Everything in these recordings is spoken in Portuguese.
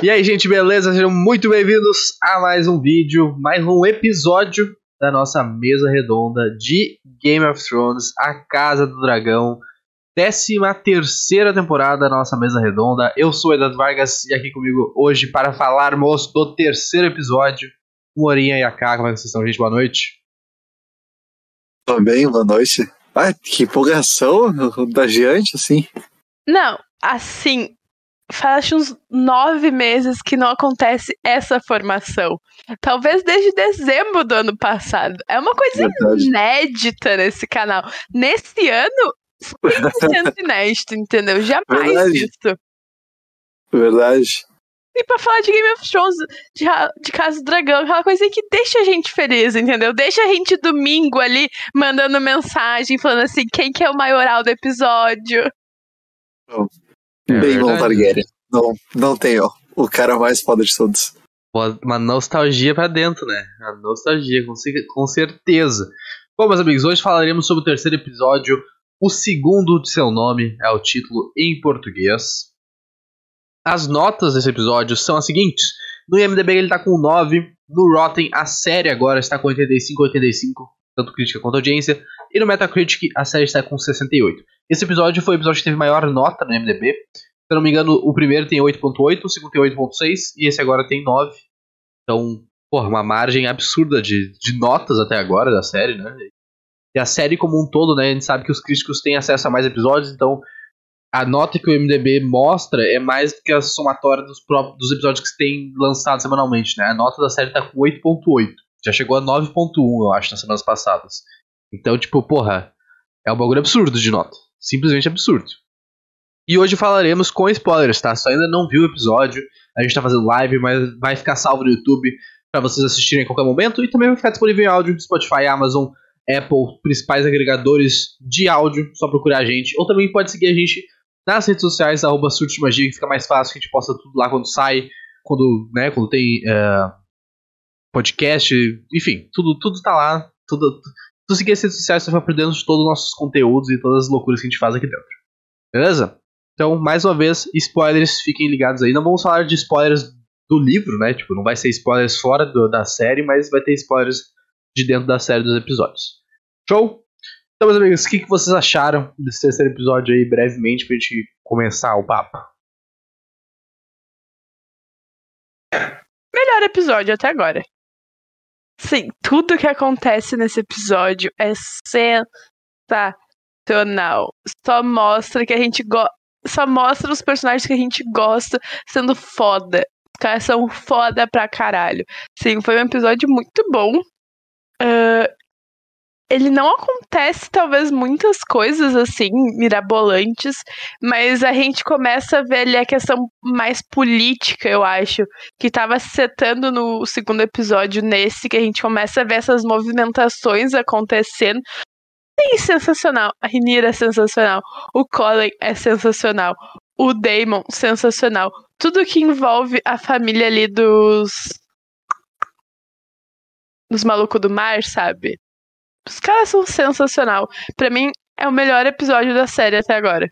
E aí, gente, beleza? Sejam muito bem-vindos a mais um vídeo, mais um episódio da nossa mesa redonda de Game of Thrones, A Casa do Dragão, 13 terceira temporada da nossa mesa redonda. Eu sou Eduardo Vargas e aqui comigo hoje para falarmos do terceiro episódio, Morinha e a K. Como é que vocês estão, gente? Boa noite. Tudo bem, boa noite. Ah, que empolgação da Giante, assim. Não, assim, faz uns nove meses que não acontece essa formação. Talvez desde dezembro do ano passado. É uma coisa Verdade. inédita nesse canal. Nesse ano, 100% inédito, entendeu? Jamais Verdade. visto. Verdade. E pra falar de Game of Thrones, de, de Casa do Dragão, aquela coisa que deixa a gente feliz, entendeu? Deixa a gente domingo ali mandando mensagem, falando assim, quem que é o maioral do episódio. Oh. É Bem bom Targaryen. Não, não tem, ó. O cara mais foda de todos. Uma nostalgia pra dentro, né? Uma nostalgia, com, com certeza. Bom, meus amigos, hoje falaremos sobre o terceiro episódio. O segundo de seu nome é o título em português. As notas desse episódio são as seguintes. No IMDB ele tá com 9. No Rotten, a série agora está com 85 85, tanto crítica quanto audiência. E no Metacritic, a série está com 68. Esse episódio foi o episódio que teve maior nota no MDB. Se eu não me engano, o primeiro tem 8.8, o segundo tem 8.6 e esse agora tem 9. Então, porra, uma margem absurda de, de notas até agora da série, né? E a série como um todo, né? A gente sabe que os críticos têm acesso a mais episódios, então a nota que o MDB mostra é mais do que a somatória dos, próprios, dos episódios que tem lançado semanalmente, né? A nota da série tá com 8.8. Já chegou a 9.1, eu acho, nas semanas passadas. Então, tipo, porra, é um bagulho absurdo de nota. Simplesmente absurdo. E hoje falaremos com spoilers, tá? Se ainda não viu o episódio, a gente tá fazendo live, mas vai ficar salvo no YouTube para vocês assistirem a qualquer momento e também vai ficar disponível em áudio Spotify, Amazon, Apple, principais agregadores de áudio, só procurar a gente. Ou também pode seguir a gente nas redes sociais, arroba Magia, que fica mais fácil, que a gente posta tudo lá quando sai, quando, né, quando tem uh, podcast, enfim, tudo, tudo tá lá, tudo, tu seguir as redes sociais, você vai por dentro de todos os nossos conteúdos e todas as loucuras que a gente faz aqui dentro. Beleza? Então, mais uma vez, spoilers, fiquem ligados aí. Não vamos falar de spoilers do livro, né? Tipo, não vai ser spoilers fora do, da série, mas vai ter spoilers de dentro da série dos episódios. Show? Então, meus amigos, o que, que vocês acharam desse terceiro episódio aí, brevemente, pra gente começar o papo? Melhor episódio até agora. Sim, tudo que acontece nesse episódio é sensacional. Só mostra que a gente gosta. Só mostra os personagens que a gente gosta sendo foda. Os caras são foda pra caralho. Sim, foi um episódio muito bom. Uh, ele não acontece, talvez, muitas coisas assim, mirabolantes, mas a gente começa a ver ali a questão mais política, eu acho, que estava setando no segundo episódio, nesse, que a gente começa a ver essas movimentações acontecendo. Sim, sensacional. A Rinira é sensacional. O Colin é sensacional. O Damon, sensacional. Tudo que envolve a família ali dos. dos malucos do mar, sabe? Os caras são sensacional. Para mim, é o melhor episódio da série até agora.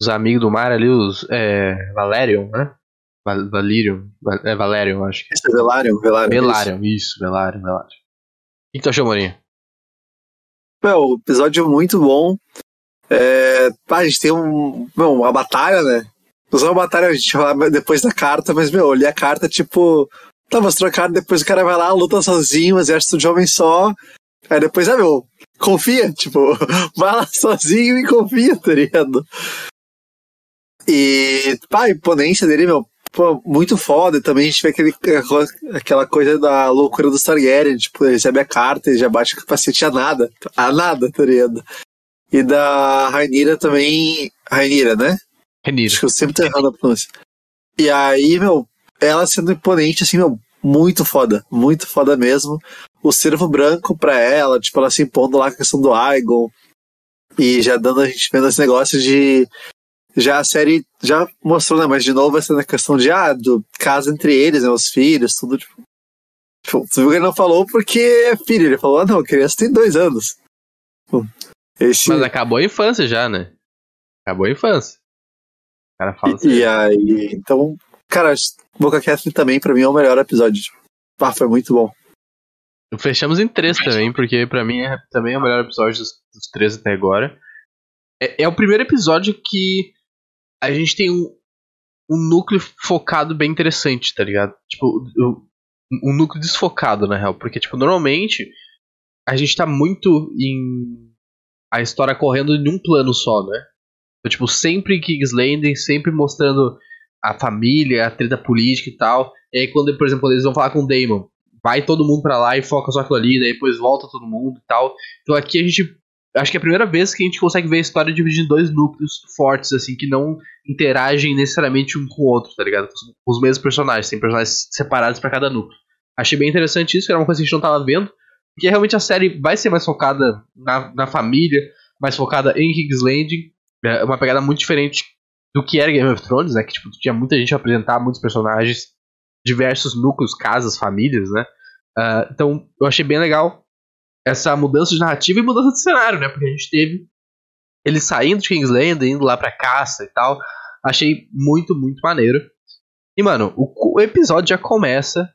Os amigos do mar ali, os é, Valerion, né? Val Valerion, é Valerion, acho que. Isso é. Velaryon, isso, Velaryon, Velaryon. O que tu achou, Morinha? Meu, episódio muito bom. É, a gente tem um, meu, uma batalha, né? Não é uma batalha, a gente fala depois da carta, mas, meu, eu li a carta, tipo. Tá, mostrou a carta, depois o cara vai lá, luta sozinho, exército de homem só, Aí depois, ah, meu, confia, tipo, vai lá sozinho e confia, tá ligado? E, pá, a imponência dele, meu, pô, muito foda. Também a gente vê aquele, aquela coisa da loucura do Targaryen, tipo, ele recebe a carta e já bate o capacete a nada. A nada, tá ligado? E da Rainira também. Rainira, né? Rainira. Acho que eu sempre tô errando a pronúncia. E aí, meu, ela sendo imponente, assim, meu, muito foda. Muito foda mesmo o cervo branco pra ela, tipo, ela se impondo lá com a questão do Aigon. E já dando a gente vendo esse negócio de. Já a série já mostrou, né? Mas de novo essa questão de, ah, do caso entre eles, né? Os filhos, tudo, tipo. tipo você viu que ele não falou porque é filho. Ele falou, ah, não, a criança tem dois anos. Esse... Mas acabou a infância já, né? Acabou a infância. O cara fala assim. E, e aí, então, cara, Boca Catherine também, pra mim, é o melhor episódio. Ah, foi muito bom. Fechamos em três também, porque pra mim é também é o melhor episódio dos, dos três até agora. É, é, o primeiro episódio que a gente tem um, um núcleo focado bem interessante, tá ligado? Tipo, um núcleo desfocado, na real. Porque, tipo, normalmente a gente tá muito em. a história correndo em um plano só, né? Então, tipo, sempre King's Landing, sempre mostrando a família, a treta política e tal. E aí, quando, por exemplo, eles vão falar com o Damon, vai todo mundo pra lá e foca só aquilo ali, daí depois volta todo mundo e tal. Então aqui a gente. Acho que é a primeira vez que a gente consegue ver a história dividida em dois núcleos fortes, assim, que não interagem necessariamente um com o outro, tá ligado? Com os mesmos personagens, tem personagens separados para cada núcleo. Achei bem interessante isso, que era uma coisa que a gente não tava vendo. Porque realmente a série vai ser mais focada na, na família, mais focada em King's Landing. É uma pegada muito diferente do que era Game of Thrones, né? Que tipo, tinha muita gente apresentar, muitos personagens, diversos núcleos, casas, famílias, né? Uh, então eu achei bem legal essa mudança de narrativa e mudança de cenário, né? Porque a gente teve ele saindo de King's Landing, indo lá pra caça e tal. Achei muito, muito maneiro. E, mano, o, o episódio já começa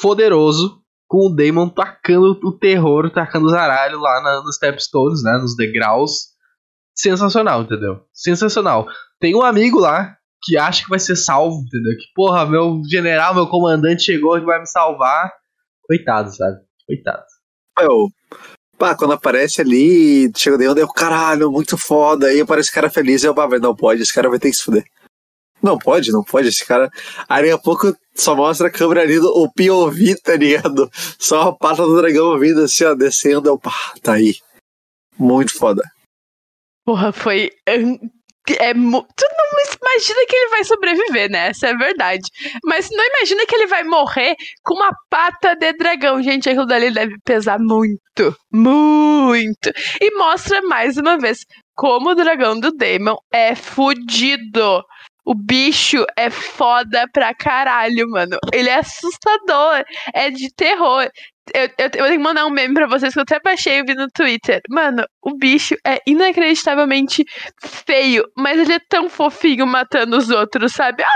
poderoso com o Damon tacando o terror, tacando os aralhos lá na, nos stepstones, né? Nos degraus. Sensacional, entendeu? Sensacional. Tem um amigo lá que acha que vai ser salvo, entendeu? Que, porra, meu general, meu comandante chegou e vai me salvar. Coitado, sabe? Coitado. Eu, pá, quando aparece ali, chega o Damon, eu, caralho, muito foda. Aí aparece o cara feliz e eu, pá, não pode, esse cara vai ter que se fuder. Não pode, não pode. Esse cara. Aí daqui a pouco só mostra a câmera ali do o POV, tá ligado? Só a pata do dragão vindo assim, ó, descendo. Eu, pá, tá aí. Muito foda. Porra, foi. É, tu não imagina que ele vai sobreviver, né? Essa é a verdade. Mas não imagina que ele vai morrer com uma pata de dragão. Gente, aquilo dali deve pesar muito. Muito. E mostra mais uma vez como o dragão do Damon é fudido. O bicho é foda pra caralho, mano. Ele é assustador. É de terror. Eu, eu, eu, tenho que mandar um meme pra vocês que eu até baixei e vi no Twitter. Mano, o bicho é inacreditavelmente feio, mas ele é tão fofinho matando os outros, sabe? Ah,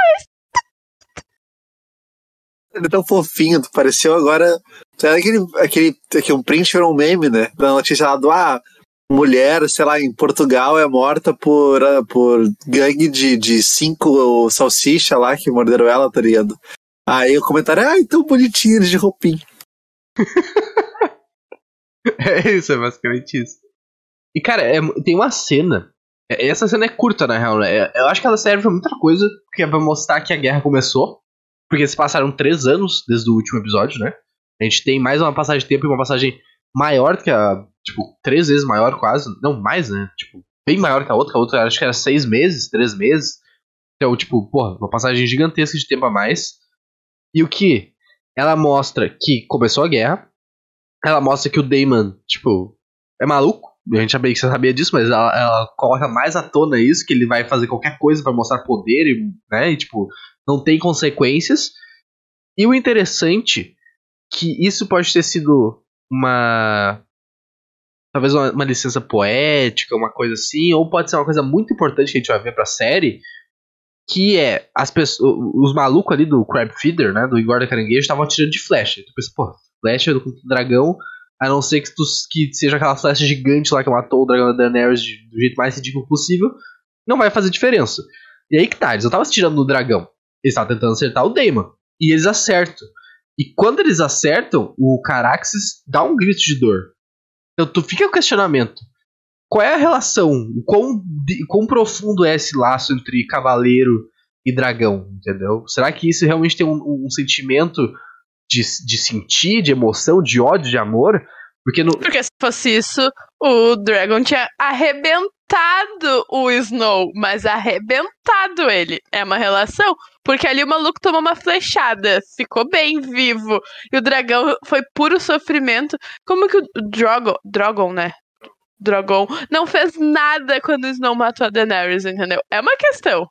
ele é tão fofinho, tu pareceu agora. Sabe aquele, aquele, aquele um print virou um meme, né? Da notícia lá do ah, mulher, sei lá, em Portugal é morta por, uh, por gangue de, de cinco salsicha lá que morderam ela, tá ligado? Aí o comentário, ai, tão bonitinho de roupinha. é isso, é basicamente isso. E cara, é, tem uma cena. É, essa cena é curta, na real, né? É, eu acho que ela serve pra muita coisa, que é pra mostrar que a guerra começou. Porque se passaram três anos desde o último episódio, né? A gente tem mais uma passagem de tempo e uma passagem maior que a tipo, três vezes maior quase. Não, mais, né? Tipo, bem maior que a outra. Que a outra acho que era seis meses, três meses. Então, tipo, porra, uma passagem gigantesca de tempo a mais. E o que? Ela mostra que começou a guerra. Ela mostra que o Damon, tipo, é maluco. A gente sabia que você sabia disso, mas ela, ela coloca mais à tona isso, que ele vai fazer qualquer coisa para mostrar poder, e, né? E, tipo, não tem consequências. E o interessante que isso pode ter sido uma talvez uma, uma, licença poética, uma coisa assim, ou pode ser uma coisa muito importante que a gente vai ver pra série, que é as pessoas, os malucos ali do Crab Feeder, né, do da Caranguejo, estavam atirando de flecha. Tu pensa, pô, flecha do dragão, a não ser que, tu, que seja aquela flecha gigante lá que matou o dragão da Daenerys de, do jeito mais ridículo possível, não vai fazer diferença. E aí que tá, eles não estavam atirando no dragão, eles estavam tentando acertar o Daemon. E eles acertam. E quando eles acertam, o Caraxes dá um grito de dor. Então tu fica o questionamento. Qual é a relação? Quão, quão profundo é esse laço entre cavaleiro e dragão? Entendeu? Será que isso realmente tem um, um sentimento de, de sentir, de emoção, de ódio, de amor? Porque, no... Porque se fosse isso, o Dragon tinha arrebentado o Snow, mas arrebentado ele. É uma relação. Porque ali o maluco tomou uma flechada, ficou bem vivo. E o dragão foi puro sofrimento. Como que o Drogon, Drogon, né? Drogon não fez nada quando o Snow matou a Daenerys, entendeu? É uma questão.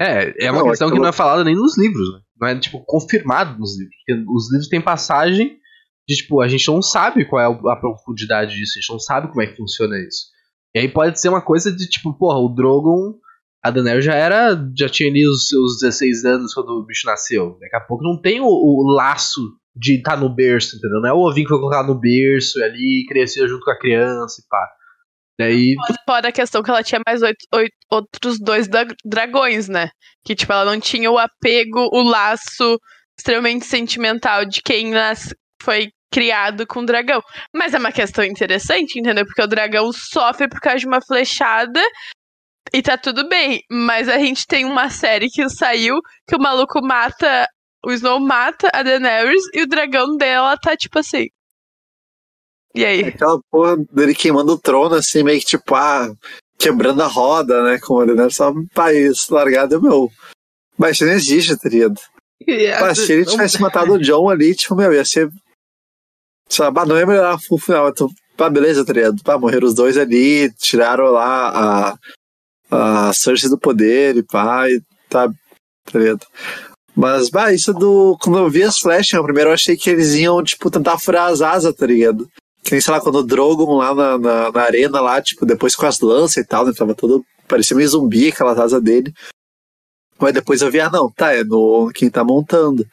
É, é uma não, questão que não é falada nem nos livros, né? Não é, tipo, confirmado nos livros. Porque os livros têm passagem de, tipo, a gente não sabe qual é a profundidade disso, a gente não sabe como é que funciona isso. E aí pode ser uma coisa de, tipo, porra, o Drogon A Daenerys já era. já tinha ali os seus 16 anos quando o bicho nasceu. Daqui a pouco não tem o, o laço de estar tá no berço, entendeu? Não é o ovinho que foi colocado no berço e ali crescer junto com a criança e pá. Daí. Fora a questão que ela tinha mais oito, oito, outros dois dragões, né? Que, tipo, ela não tinha o apego, o laço extremamente sentimental de quem nas... foi criado com o dragão. Mas é uma questão interessante, entendeu? Porque o dragão sofre por causa de uma flechada e tá tudo bem. Mas a gente tem uma série que saiu que o maluco mata. O Snow mata a Daenerys e o dragão dela tá tipo assim. E aí? Aquela porra dele queimando o trono, assim, meio que tipo, ah, quebrando a roda, né? Como ele, né? Só um país largado, meu. Mas isso não existe, tá ligado? Mas se ele tivesse matado o John ali, tipo, meu, ia ser. Sabe, não ia melhorar o final. Então, pá, beleza, tá ligado? Pá, morreram os dois ali, tiraram lá a, a Cersei do poder e pá, e tá, tá ligado? Mas, bah, isso do. Quando eu vi as flechas, primeiro eu achei que eles iam, tipo, tentar furar as asas, tá ligado? Que nem, sei lá, quando o Drogon lá na, na, na, arena, lá, tipo, depois com as lanças e tal, né? Tava todo. Parecia meio zumbi aquela asa dele. Mas depois eu vi, ah, não, tá, é no quem tá montando.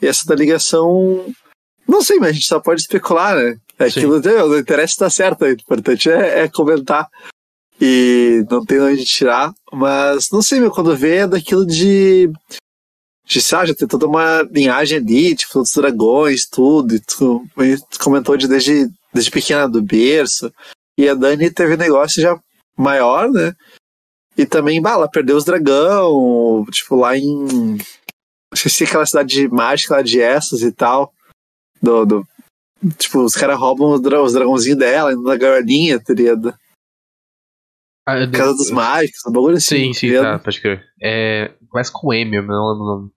E essa da ligação. Não sei, mas a gente só pode especular, né? É aquilo, não interessa se tá certo, o importante é, é, comentar. E não tem onde tirar. Mas não sei, meu, quando vê é daquilo de. De, sabe, já tem toda uma linhagem ali, tipo, os dragões, tudo. E tu, tu comentou de desde desde pequena do berço. E a Dani teve um negócio já maior, né? E também, bah, ela perdeu os dragão, tipo, lá em. Esqueci aquela cidade mágica lá de Essos e tal. Do, do, tipo, os caras roubam os, dra os dragãozinhos dela, indo na gaiolinha, tá ligado? Ah, Casa dos Mágicos, um bagulho assim. Sim, sim, tá, pode crer. É, começa com M, eu não lembro o nome.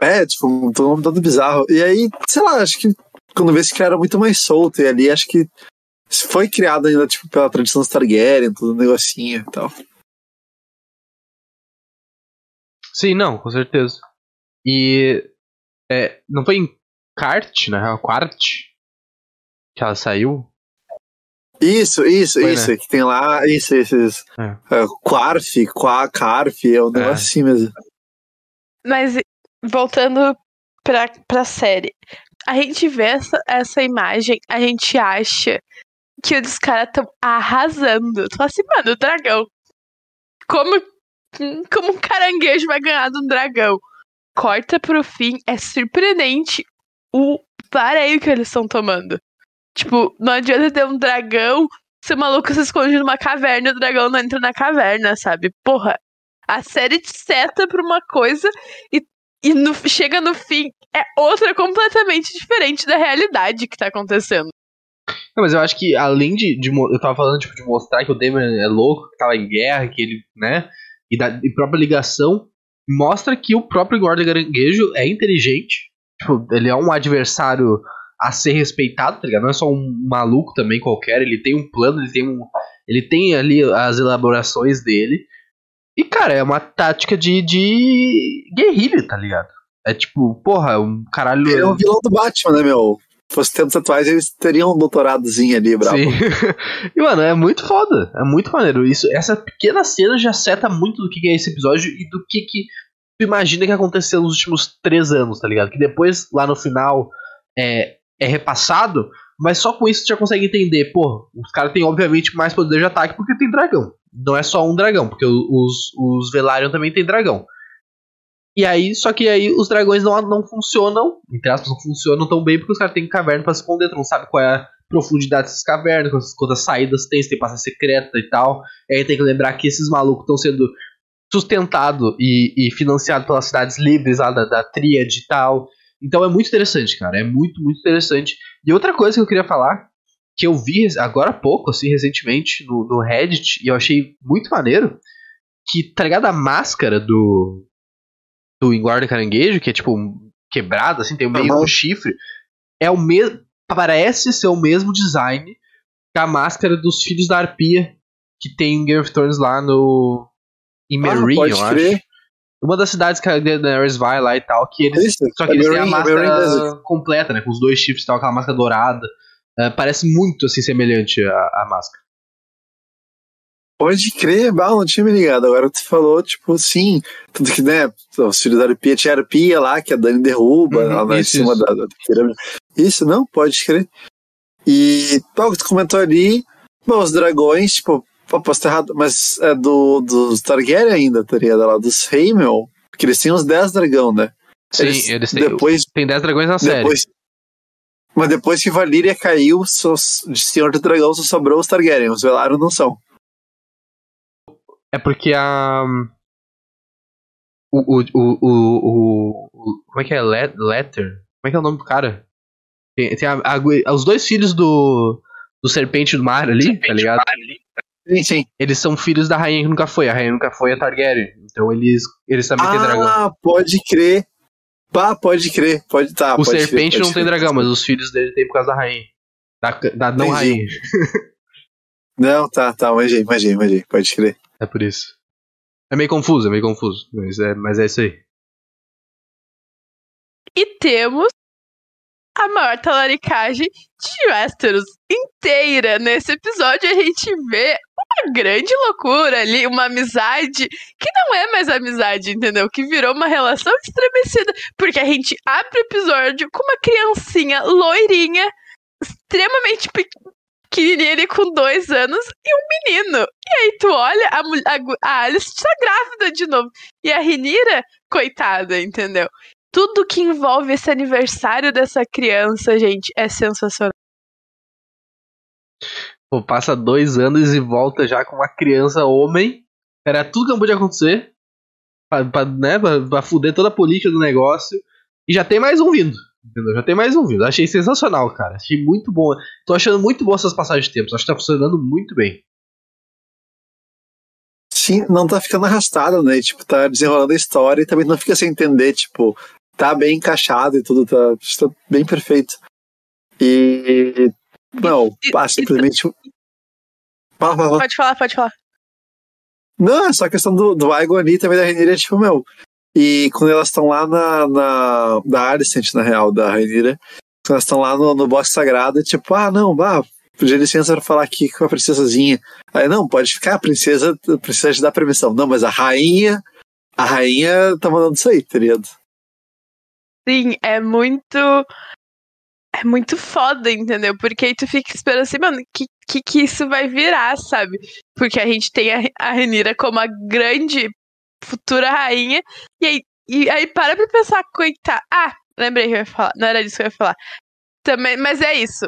É, tipo, um nome todo bizarro. E aí, sei lá, acho que quando vê se era muito mais solto. E ali acho que foi criado ainda tipo, pela tradição Targaryen, todo um negocinho e tal. Sim, não, com certeza. E é, não foi em Kart, né? Quart que ela saiu? Isso, isso, foi, isso, né? que tem lá, isso, isso, isso. É. É, Quarf, Qua, Carf, é um negócio é. assim mesmo. Mas voltando pra, pra série, a gente vê essa, essa imagem, a gente acha que os caras estão arrasando. Fala assim, mano, o dragão. Como, como um caranguejo vai ganhar de um dragão? Corta pro fim, é surpreendente o vareio que eles estão tomando. Tipo, não adianta ter um dragão, ser maluco se esconde numa caverna e o dragão não entra na caverna, sabe? Porra, a série te seta pra uma coisa e e no, chega no fim, é outra completamente diferente da realidade que tá acontecendo. Não, mas eu acho que além de, de, Eu tava falando tipo, de mostrar que o Damon é louco, que tava em guerra, que ele, né? E da e própria ligação, mostra que o próprio guarda Garanguejo é inteligente. Tipo, ele é um adversário a ser respeitado, tá ligado? Não é só um maluco também qualquer, ele tem um plano, ele tem um. Ele tem ali as elaborações dele. E, cara, é uma tática de, de guerrilha, tá ligado? É tipo, porra, um caralho. Ele é um vilão do Batman, né, meu? Se fosse tempos atuais, eles teriam um doutoradozinho ali, bravo. Sim. e, mano, é muito foda. É muito maneiro. Isso, essa pequena cena já seta muito do que é esse episódio e do que, que tu imagina que aconteceu nos últimos três anos, tá ligado? Que depois, lá no final, é, é repassado, mas só com isso tu já consegue entender, pô, os caras têm obviamente mais poder de ataque porque tem dragão. Não é só um dragão, porque os, os Velaryon também tem dragão. E aí, só que aí os dragões não, não funcionam, entre aspas, não funcionam tão bem porque os caras têm caverna para se esconder, tu não sabe qual é a profundidade dessas cavernas, quantas, quantas saídas tem, se tem passagem secreta e tal. E aí tem que lembrar que esses malucos estão sendo sustentados e, e financiados pelas cidades livres lá da, da tríade e tal. Então é muito interessante, cara. É muito, muito interessante. E outra coisa que eu queria falar, que eu vi agora há pouco, assim, recentemente, no, no Reddit, e eu achei muito maneiro, que, tá ligado? A máscara do. Do Enguarda Caranguejo, que é tipo quebrada, assim, tem meio uhum. um chifre. É o mesmo. Parece ser o mesmo design que a máscara dos Filhos da Arpia, que tem em Game of Thrones lá no. Em Meereen, ah, eu acho. Uma das cidades que a Daenerys vai lá e tal, que eles. Isso, só que é eles têm a máscara completa, né? Com os dois chifres e tal, aquela máscara dourada. Uh, parece muito assim semelhante à, à máscara. Pode crer, bah, não tinha me ligado. Agora tu falou, tipo, sim. Tudo que, né? Os filhos da Arpia tinha Arpia lá, que a Dani derruba, Uhum, lá em isso, cima isso. da, da pirâmide. Isso, não, pode crer. E, o que tu comentou ali, bom, os dragões, tipo, pô, posso estar errado, mas é do, dos Targaryen ainda, tá ligado? Lá, dos Heimel, porque eles tinham uns 10 dragão, né? Sim, eles, têm. Depois, Tem 10 dragões na série. Mas depois que Valíria caiu, só, de Senhor do Dragão só sobrou os Targaryen, os Velaryon não são. É porque a. O, o, o, o, o- Como é que é? Let- Letter? Como é que é o nome do cara? Tem, tem a- a- os dois filhos do. Do Serpente do Mar ali, tá ligado? Sim, sim. Eles são filhos da rainha que nunca foi. A rainha nunca foi a Targaryen. Então eles, eles também têm dragão. Ah, pode crer. Pá, pode crer. Pode tá. o pode crer, Serpente pode não tem crer. dragão, mas os filhos dele tem por causa da rainha. Da, da não Entendi. rainha. Não, tá, tá, manjei, manjei, manjei. Pode crer. É por isso. É meio confuso, é meio confuso. Mas é, mas é isso aí. E temos a maior talaricagem de Westeros inteira. Nesse episódio a gente vê uma grande loucura ali, uma amizade que não é mais amizade, entendeu? Que virou uma relação estremecida. Porque a gente abre o episódio com uma criancinha loirinha, extremamente pequenininha com dois anos e um menino. E aí tu olha, a, a, a Alice tá grávida de novo. E a Renira, coitada, entendeu? Tudo que envolve esse aniversário dessa criança, gente, é sensacional. Pô, passa dois anos e volta já com uma criança homem. Era tudo que não podia acontecer. Pra, pra, né, pra, pra fuder toda a política do negócio. E já tem mais um vindo. Entendeu? Já tem mais um vindo. Achei sensacional, cara. Achei muito bom. Tô achando muito bom essas passagens de tempo. Acho que tá funcionando muito bem. Sim, não tá ficando arrastado, né? Tipo, tá desenrolando a história e também não fica sem entender, tipo, tá bem encaixado e tudo, tá, tá bem perfeito. E. Não, E- pá, e- simplesmente. Fala, fala, fala. Pode falar, pode falar. Não, é só a questão do, do Aegon ali também da Renira, tipo, meu. E quando elas estão lá na, na. Da Alicent, na real, da Renira. Quando elas estão lá no, no bosque sagrado, tipo, ah, não, vá, pedir licença pra falar aqui com a princesazinha. Aí, não, pode ficar, a princesa precisa te dar permissão. Não, mas a rainha. A rainha tá mandando isso aí, tá ligado? Sim, é muito. É muito foda, entendeu? Porque aí tu fica esperando assim, mano, que, que que isso vai virar, sabe? Porque a gente tem a, a Renira como a grande futura rainha, e aí, e aí para pra pensar, coitada. Ah, lembrei que eu ia falar, não era disso que eu ia falar. Também, mas é isso.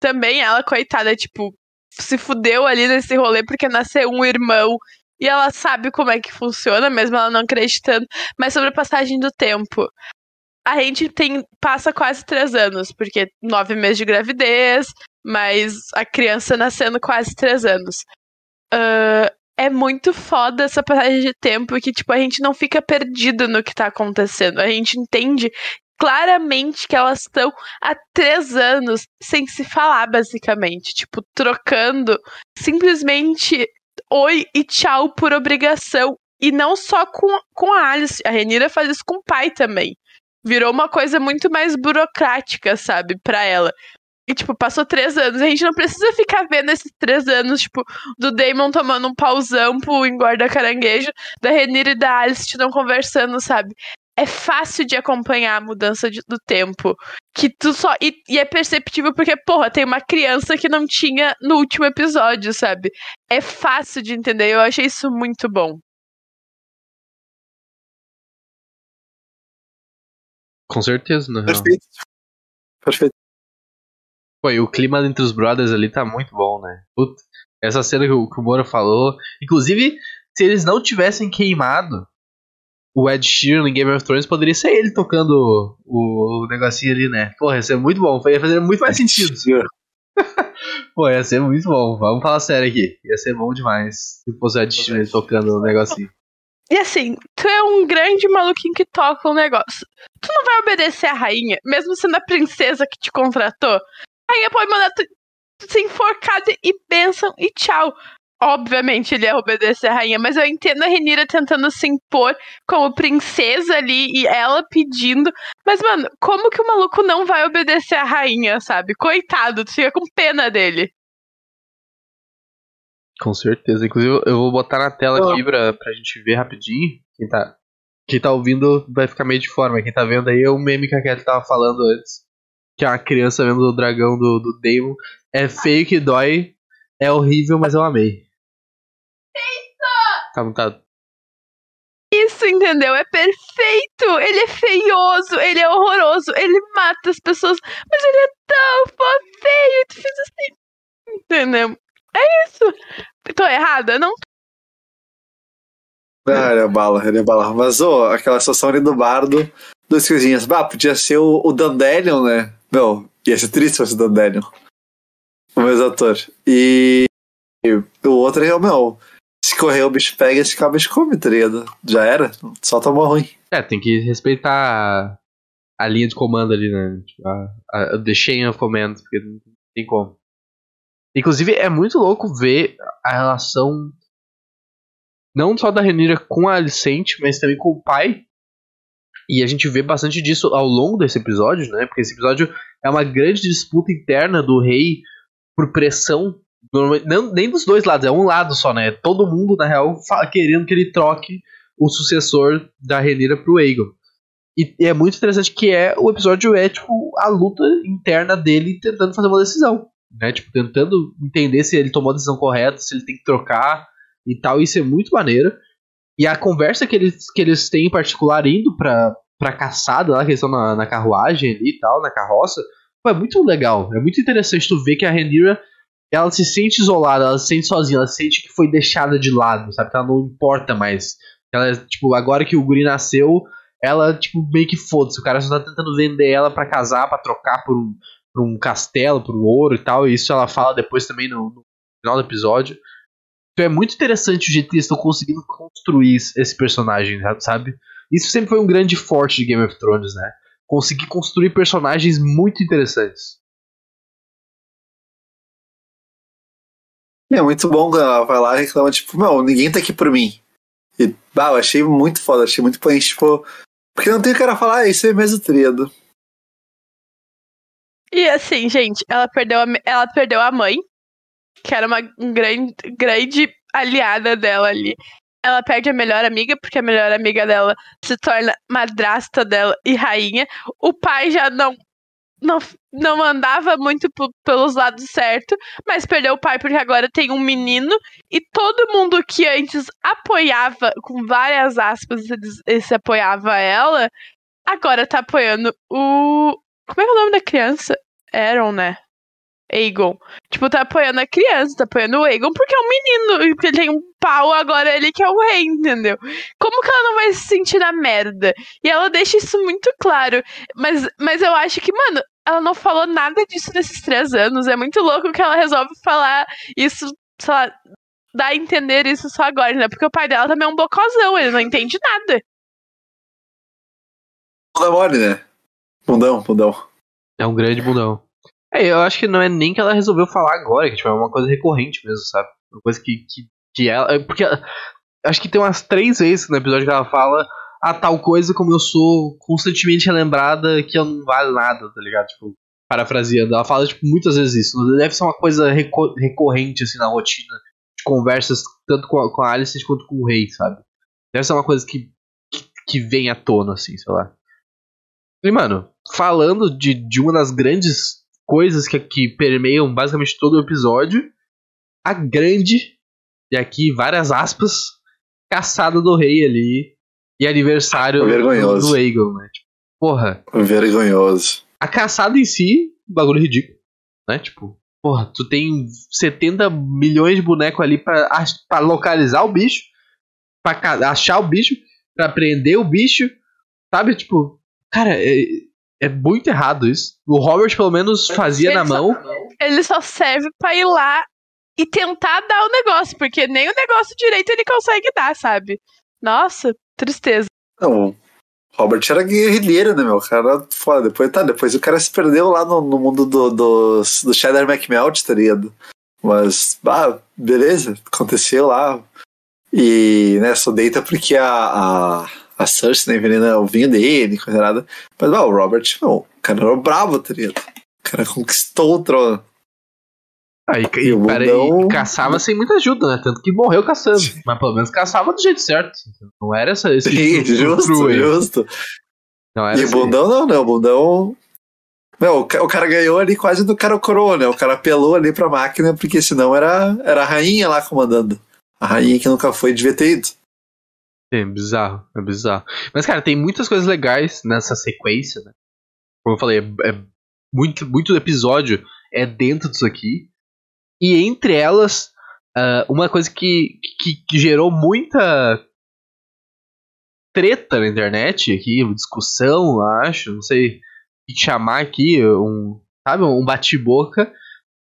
Também ela, coitada, tipo, se fudeu ali nesse rolê porque nasceu um irmão e ela sabe como é que funciona, mesmo ela não acreditando. Mas sobre a passagem do tempo a gente tem passa quase três anos, porque nove meses de gravidez, mas a criança nascendo quase três anos. Ah, é muito foda essa passagem de tempo que, tipo, a gente não fica perdido no que tá acontecendo. A gente entende claramente que elas estão há três anos sem se falar, basicamente. Tipo, trocando simplesmente oi e tchau por obrigação. E não só com, com a Alice. A Renira faz isso com o pai também virou uma coisa muito mais burocrática, sabe, pra ela. E, tipo, passou três anos. A gente não precisa ficar vendo esses três anos, tipo, do Damon tomando um pauzão pro engorda caranguejo, da Renira e da Alice não conversando, sabe? É fácil de acompanhar a mudança de- do tempo. Que tu só. E, e é perceptível porque, porra, tem uma criança que não tinha no último episódio, sabe? É fácil de entender. Eu achei isso muito bom. Com certeza, real. Perfeito. Perfeito. Pô, e o clima entre os brothers ali tá muito bom, né? Puta, essa cena que o, que o Moro falou. Inclusive, se eles não tivessem queimado o Ed Sheeran em Game of Thrones, poderia ser ele tocando o, o negocinho ali, né? Porra, ia ser muito bom. Ia fazer muito mais sentido. Pô, ia ser muito bom. Vamos falar sério aqui. Ia ser bom demais se fosse o Ed Sheeran tocando o negocinho. E assim, tu é um grande maluquinho que toca um negócio. Tu não vai obedecer a rainha, mesmo sendo a princesa que te contratou. A rainha pode mandar tu, tu ser enforcado e bênção e tchau. Obviamente ele ia obedecer a rainha, mas eu entendo a Renira tentando se impor como princesa ali e ela pedindo. Mas, mano, como que o maluco não vai obedecer a rainha, sabe? Coitado, tu fica com pena dele. Com certeza. Inclusive, eu vou botar na tela aqui pra, pra gente ver rapidinho. Quem tá, quem tá ouvindo vai ficar meio de forma. Quem tá vendo aí é o meme que a Kelly tava falando antes. Que é uma criança vendo o dragão do, do Damon. É feio que dói. É horrível, mas eu amei. Tá mutado. Isso, entendeu? É perfeito! Ele é feioso, ele é horroroso, ele mata as pessoas, mas ele é tão feio, tu fez assim. Entendeu? É isso. Tô errada? Não Ah, ele é bala, ele é bala. Mas, ô, aquela situação ali do bardo, duas coisinhas. Bah, podia ser o, o Dandelion, né? Não, ia ser triste se fosse o Dandelion. O mesmo ator. E, e o outro é o meu. Se correr o bicho pega, se bicho come, tá ligado? Já era, só tomou ruim. É, tem que respeitar a, a linha de comando ali, né? Tipo, a, a, the chain of command, porque não tem como. Inclusive, é muito louco ver a relação não só da Renira com a Alicente, mas também com o pai. E a gente vê bastante disso ao longo desse episódio, né? Porque esse episódio é uma grande disputa interna do rei por pressão. Não, nem dos dois lados, é um lado só, né? Todo mundo, na real, querendo que ele troque o sucessor da Renira pro Aegon. E, e é muito interessante que é o episódio é tipo a luta interna dele tentando fazer uma decisão, né? Tipo tentando entender se ele tomou a decisão correta, se ele tem que trocar, e tal. Isso é muito maneiro. E a conversa que eles, que eles têm em particular indo pra, pra caçada lá, que eles estão na, na carruagem ali e tal, na carroça, é muito legal. É muito interessante tu ver que a Renira ela se sente isolada, ela se sente sozinha, ela sente que foi deixada de lado, sabe? Que ela não importa mais. Ela, tipo, agora que o Guri nasceu, ela, tipo, meio que foda-se. O cara só tá tentando vender ela para casar, para trocar por um, por um castelo, um ouro e tal. E isso ela fala depois também no, no final do episódio. Então é muito interessante o jeito que eles estão conseguindo construir esse personagem, sabe? Isso sempre foi um grande forte de Game of Thrones, né? Conseguir construir personagens muito interessantes. É muito bom quando ela vai lá e reclama, tipo, meu, ninguém tá aqui por mim. E, bah, eu achei muito foda, achei muito potente, tipo, porque não tem o cara falar, ah, isso é mesmo triado. E assim, gente, ela perdeu a, ela perdeu a mãe, que era uma grande, grande aliada dela ali. Ela perde a melhor amiga, porque a melhor amiga dela se torna madrasta dela e rainha. O pai já não não, não andava muito pelos lados certos, mas perdeu o pai porque agora tem um menino e todo mundo que antes apoiava, com várias aspas, se apoiava ela, agora tá apoiando o. Como é, é o nome da criança? Aaron, né? Aegon. Tipo, tá apoiando a criança, tá apoiando o Aegon porque é um menino, porque ele tem um pau, agora ele que é o rei, entendeu? Como que ela não vai se sentir na merda? E ela deixa isso muito claro. Mas, mas eu acho que, mano, ela não falou nada disso nesses três anos. É muito louco que ela resolve falar isso, sei lá, dar a entender isso só agora, né? Porque o pai dela também é um bocozão, ele não entende nada. Bunda mole, né? Bundão, bundão. É um grande bundão. É, eu acho que não é nem que ela resolveu falar agora, que tipo, é uma coisa recorrente mesmo, sabe? Uma coisa que, que, que ela. É, porque acho que tem umas três vezes no episódio que ela fala a tal coisa como eu sou constantemente relembrada que eu não vale nada, tá ligado? Tipo, parafraseando. Ela fala, tipo, muitas vezes isso. Deve ser uma coisa recorrente, assim, na rotina de conversas, tanto com a, com a Alice quanto com o rei, sabe? Deve ser uma coisa que, que, que vem à tona, assim, sei lá. E, mano, falando de, de uma das grandes coisas que, que permeiam basicamente todo o episódio. A grande, e aqui várias aspas, caçada do rei ali e aniversário Vergonhoso. do Aegon, né? Tipo, porra. Vergonhoso. A caçada em si, bagulho ridículo, né? Tipo, porra, tu tem 70 milhões de bonecos ali pra, pra localizar o bicho, pra achar o bicho, pra prender o bicho, sabe? Tipo, cara, é, é muito errado isso. O Robert, pelo menos, fazia ele na mão. ele só serve pra ir lá e tentar dar o negócio, porque nem o negócio direito ele consegue dar, sabe? Nossa, tristeza. Não, Robert era guerrilheiro, né, meu? O cara foda. Depois, tá, depois o cara se perdeu lá no, no mundo do, do, do Cheddar McMelt, tá ligado? Mas, ah, beleza, aconteceu lá. E, né, só deita porque a, a a Cersei né, envenena o vinho dele, coisa nada. Mas, o Robert, não, o cara era bravo, tá ligado? O cara conquistou o trono. Ah, e, E o cara, e caçava sem muita ajuda, né? Tanto que morreu caçando. Mas pelo menos caçava do jeito certo. Não era essa, esse Sim, frufru justo, aí. justo. Não era E o esse- bundão não, né? O bundão. Meu, o ca- o cara ganhou ali quase do cara coroa, né? O cara apelou ali pra máquina, porque senão era, era a rainha lá comandando. A rainha que nunca foi devia ter ido. É bizarro, é bizarro. Mas, cara, tem muitas coisas legais nessa sequência, né? Como eu falei, é, é muito, muito episódio é dentro disso aqui. E entre elas, ah, uma coisa que, que, que gerou muita treta na internet aqui, discussão, acho, não sei o que chamar aqui, um, sabe, um bate-boca,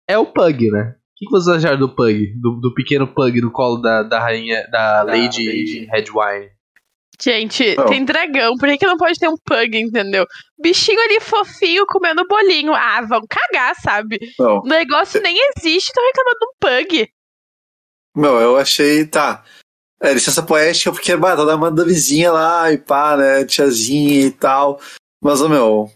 é o Pug, né? O que que vocês acharam do Pug? Do, do pequeno Pug no colo da, da rainha, da, Lady, Lady. Redwine? Gente, Não. tem dragão, por que, que não pode ter um pug, entendeu? Bichinho ali fofinho comendo bolinho. Ah, vão cagar, sabe? Não. O negócio nem existe, tô reclamando de um pug. Meu, eu achei, tá. É, licença poética, porque, bah, toda manda vizinha lá e pá, né? Tiazinha e tal. Mas, ô, meu.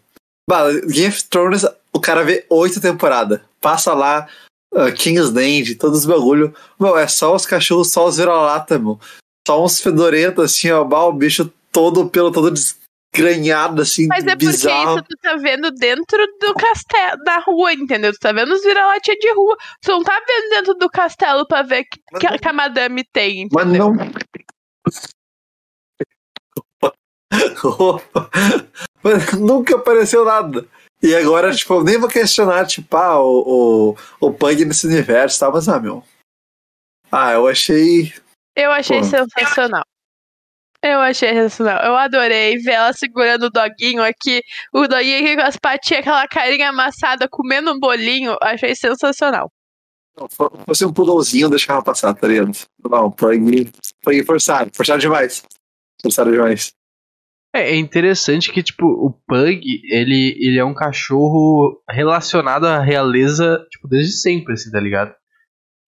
Bah, Game of Thrones, o cara vê oito temporadas. Passa lá, uh, King's Land, todos os bagulho. Meu, é só os cachorros, só os vira-lata, meu. Só uns fedorentos, assim, ó. O bicho todo, pelo todo desgranhado, assim, Mas é porque bizarro. isso tu tá vendo dentro do castelo, da rua, entendeu? Tu tá vendo os vira-latinha de rua. Tu não tá vendo dentro do castelo pra ver que, que, a, não- que a madame tem, Mas entendeu? não. Mas nunca apareceu nada. E agora, tipo, eu nem vou questionar, tipo, ah, o, o, o Pug nesse universo, tá? Mas, ah, meu. Ah, eu achei. Eu achei Pô. sensacional. Eu achei sensacional. Eu adorei ver ela segurando o doguinho aqui. O doguinho aqui com as patinhas, aquela carinha amassada, comendo um bolinho. Achei sensacional. Se fosse um pudolzinho, eu deixava passar, tá ligado? Não, Pug. Pug forçado. Forçado demais. Forçado demais. É, é interessante que, tipo, o Pug, ele, ele é um cachorro relacionado à realeza, tipo, desde sempre, assim, tá ligado?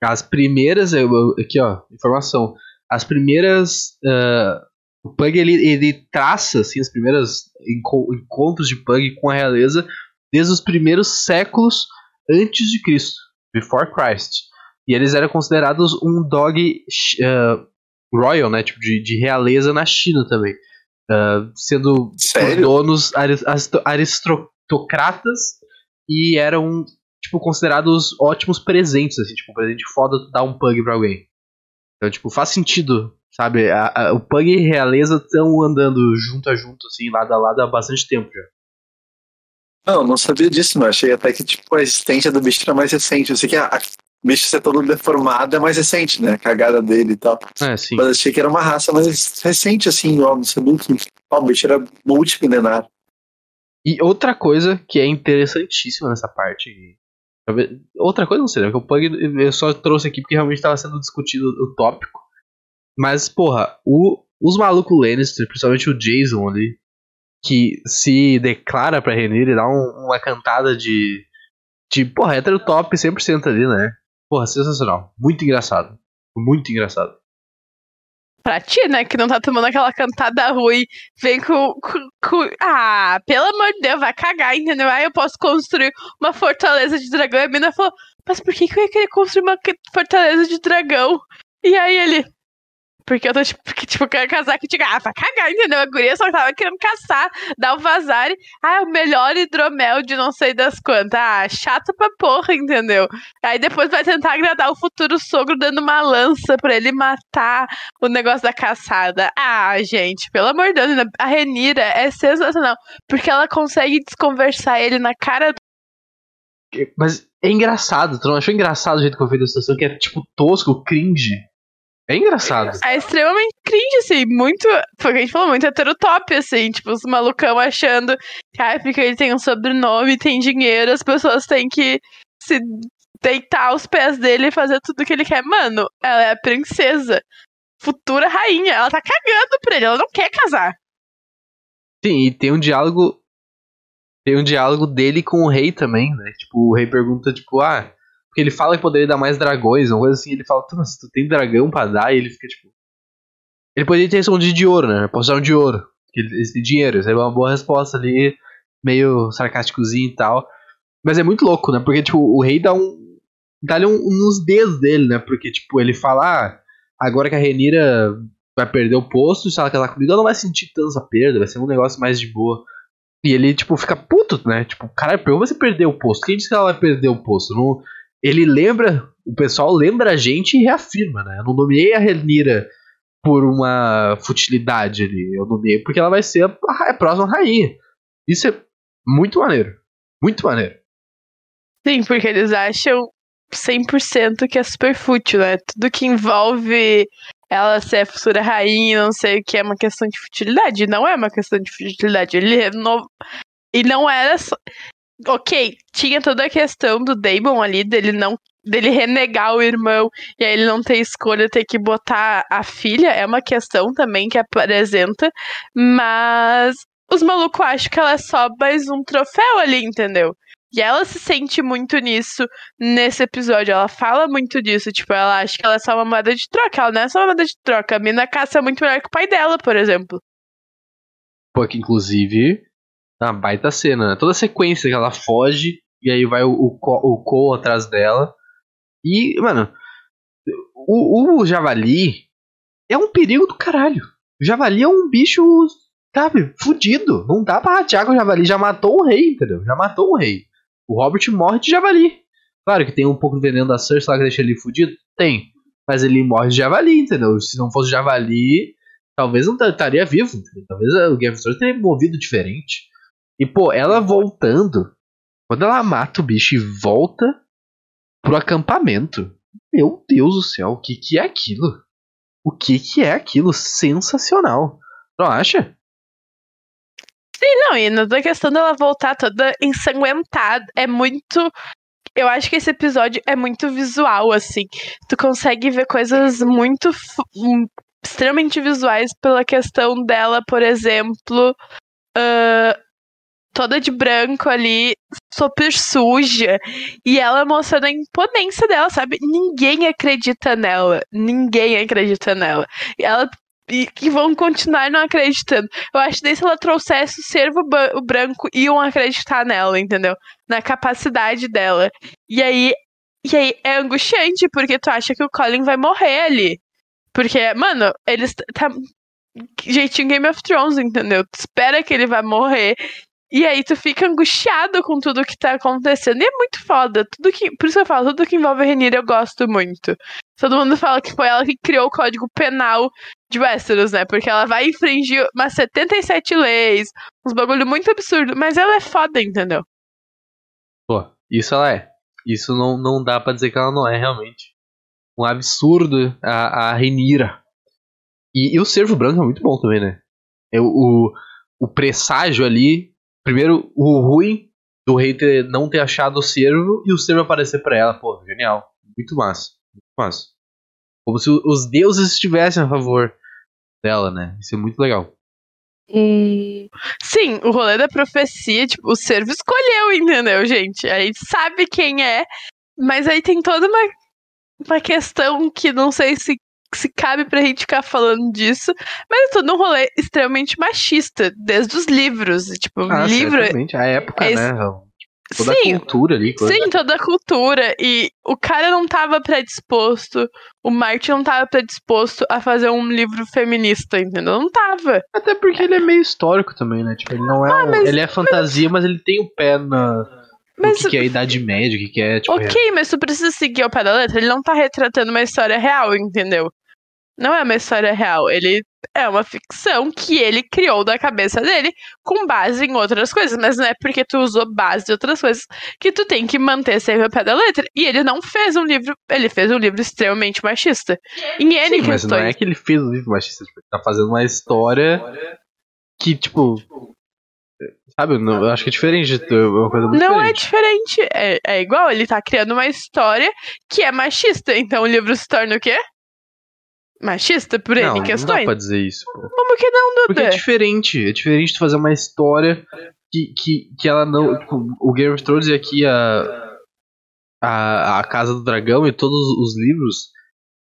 As primeiras, aqui ó, informação. As primeiras. ah, o Pug, ele, ele traça, assim, as primeiras enco- encontros de Pug com a realeza desde os primeiros séculos antes de Cristo, before Christ. E eles eram considerados um dog ah, royal, né, tipo, de, de realeza na China também. Ah, sendo Sério? donos aris- aristo- aristocratas e eram tipo considerados ótimos presentes assim tipo um presente foda tu dar um pug pra alguém então tipo faz sentido sabe A- a- o pug e realeza estão andando junto a junto assim lado a lado há bastante tempo já Não, não sabia disso, mas achei até que, tipo, a existência do bicho era mais recente. Eu sei que a, bicho ser todo deformado é mais recente, né? A cagada dele e tal. é sim Mas achei que era uma raça mais recente, assim, ó, não sabia que ó, o bicho era multimilenar. E outra coisa que é interessantíssima nessa parte. Outra coisa não sei, né? Que o Pug eu só trouxe aqui porque realmente estava sendo discutido o tópico. Mas, porra, o, os malucos Lannister, principalmente o Jason ali, que se declara pra Rhaenyra e dá um- uma cantada de. de, porra, hétero top 100% ali, né? Porra, sensacional. Muito engraçado. Muito engraçado. Pra ti, né? Que não tá tomando aquela cantada ruim. Vem com, com- com- Ah, pelo amor de Deus, vai cagar, entendeu? Aí eu posso construir uma fortaleza de dragão. E a mina falou, mas por que, que eu ia querer construir uma fortaleza de dragão? E aí ele. Porque eu tô, tipo, porque, tipo, quero casar contigo. Ah, vai cagar, entendeu? A guria só tava querendo caçar, dar o vazar. e, Ah, o melhor hidromel de não sei das quantas. Ah, chato pra porra, entendeu? Aí depois vai tentar agradar o futuro sogro dando uma lança pra ele matar o negócio da caçada. Ah, gente, pelo amor de Deus, a Renira é sensacional. Porque ela consegue desconversar ele na cara do. Mas é engraçado, tu não achou engraçado o jeito que eu fiz a situação, que é tipo tosco, cringe? É engraçado. É extremamente cringe, assim, muito. Foi o que a gente falou, muito heterotop, assim, tipo, os malucão achando que, ah, porque ele tem um sobrenome, tem dinheiro, as pessoas têm que se deitar aos pés dele e fazer tudo que ele quer. Mano, ela é a princesa, futura rainha, ela tá cagando pra ele, ela não quer casar. Sim, e tem um diálogo. Tem um diálogo dele com o rei também, né? Tipo, o rei pergunta, tipo, ah. Porque ele fala que poderia dar mais dragões, uma coisa assim. Ele fala, "Tá, mas tu tem dragão pra dar? E ele fica, tipo. Ele poderia ter respondido de ouro, né? Posso dar um de ouro. Tem dinheiro. Isso é uma boa resposta ali, meio sarcásticozinho e tal. Mas é muito louco, né? Porque, tipo, o rei dá um. dá-lhe um, nos dedos dele, né? Porque, tipo, ele fala, ah, agora que a Renira vai perder o posto, se ela casar comigo, ela não vai sentir tanto essa perda, vai ser um negócio mais de boa. E ele, tipo, fica puto, né? Tipo, caralho, por que você perdeu o posto? Quem disse que ela vai perder o posto? Não, ele lembra, o pessoal lembra a gente e reafirma, né? Eu não nomeei a Renira por uma futilidade ali. Eu nomeei porque ela vai ser a, a próxima rainha. Isso é muito maneiro. Muito maneiro. Sim, porque eles acham 100% que é super fútil, né? Tudo que envolve ela ser a futura rainha, não sei o que, é uma questão de futilidade. Não é uma questão de futilidade. Ele não. E não era só. Ok, tinha toda a questão do Damon ali, dele não. dele renegar o irmão e aí ele não ter escolha, ter que botar a filha. É uma questão também que apresenta. Mas os malucos acham que ela é só mais um troféu ali, entendeu? E ela se sente muito nisso nesse episódio. Ela fala muito disso. Tipo, ela acha que ela é só uma moeda de troca. Ela não é só uma moeda de troca. A mina caça muito melhor que o pai dela, por exemplo. Pô, que inclusive. Uma baita cena, né? Toda a sequência que ela foge. E aí vai o, o, o Cole atrás dela. E, mano. O, o javali é um perigo do caralho. O javali é um bicho, sabe, fudido. Não dá pra ratear com o javali. Já matou um rei, entendeu? Já matou um rei. O Robert morre de javali. Claro que tem um pouco de veneno da Cersei lá que deixa ele fudido. Tem. Mas ele morre de javali, entendeu? Se não fosse javali, talvez não estaria vivo. Entendeu? Talvez o Game of Thrones teria movido diferente. E, pô, ela voltando. Quando ela mata o bicho e volta pro acampamento. Meu Deus do céu, o que, que é aquilo? O que, que é aquilo? Sensacional. Não acha? Sim, não, e na questão dela voltar toda ensanguentada, é muito. Eu acho que esse episódio é muito visual, assim. Tu consegue ver coisas muito. extremamente visuais pela questão dela, por exemplo. Uh, toda de branco ali, super suja. E ela mostrando a imponência dela, sabe? Ninguém acredita nela. Ninguém acredita nela. E ela e que vão continuar não acreditando. Eu acho que se ela trouxesse o servo branco, iam acreditar nela, entendeu? Na capacidade dela. E aí, e aí é angustiante, porque tu acha que o Colin vai morrer ali. Porque, mano, eles tá jeitinho Game of Thrones, entendeu? Tu espera que ele vai morrer e aí tu fica angustiado com tudo que tá acontecendo. E é muito foda. Tudo que, por isso eu falo, tudo que envolve a Renira eu gosto muito. Todo mundo fala que foi ela que criou o código penal de Westeros, né? Porque ela vai infringir umas 77 leis, uns bagulho muito absurdo, mas ela é foda, entendeu? Pô, isso ela é. Isso não, não dá para dizer que ela não é realmente. Um absurdo a, a Renira. E, e o Servo Branco é muito bom também, né? É o, o, o presságio ali Primeiro, o ruim do rei ter, não ter achado o servo e o servo aparecer para ela. Pô, genial. Muito massa. Muito massa. Como se os deuses estivessem a favor dela, né? Isso é muito legal. Hum, sim, o rolê da profecia, tipo, o servo escolheu, entendeu, gente? A gente sabe quem é, mas aí tem toda uma, uma questão que não sei se se cabe pra gente ficar falando disso, mas é todo um rolê extremamente machista, desde os livros. Tipo, ah, livro. Certamente. A época, é... né? Toda sim, a cultura ali. Coisa. Sim, toda a cultura. E o cara não tava predisposto, o Martin não tava predisposto a fazer um livro feminista, entendeu? Não tava. Até porque ele é meio histórico também, né? Tipo, ele não é. Ah, um... mas, ele é fantasia, mas... mas ele tem o pé na mas, o que, que, é a Idade Média, o que, que é, tipo... Ok, mas tu precisa seguir o pé da letra, ele não tá retratando uma história real, entendeu? Não é uma história real. Ele é uma ficção que ele criou da cabeça dele com base em outras coisas. Mas não é porque tu usou base de outras coisas que tu tem que manter sempre o pé da letra. E ele não fez um livro. Ele fez um livro extremamente machista. Em N Sim, mas não é que ele fez um livro machista. Tipo, ele tá fazendo uma história que, tipo. Sabe, eu acho que é diferente. É uma coisa muito não é diferente. é diferente. É, é igual, ele tá criando uma história que é machista. Então o livro se torna o quê? Machista por ele não, questões. Não dá pra dizer isso, pô. Como que não, Duda? Porque é diferente. É diferente de fazer uma história que, que, que ela não. O Game of Thrones e aqui a, a. A Casa do Dragão e todos os livros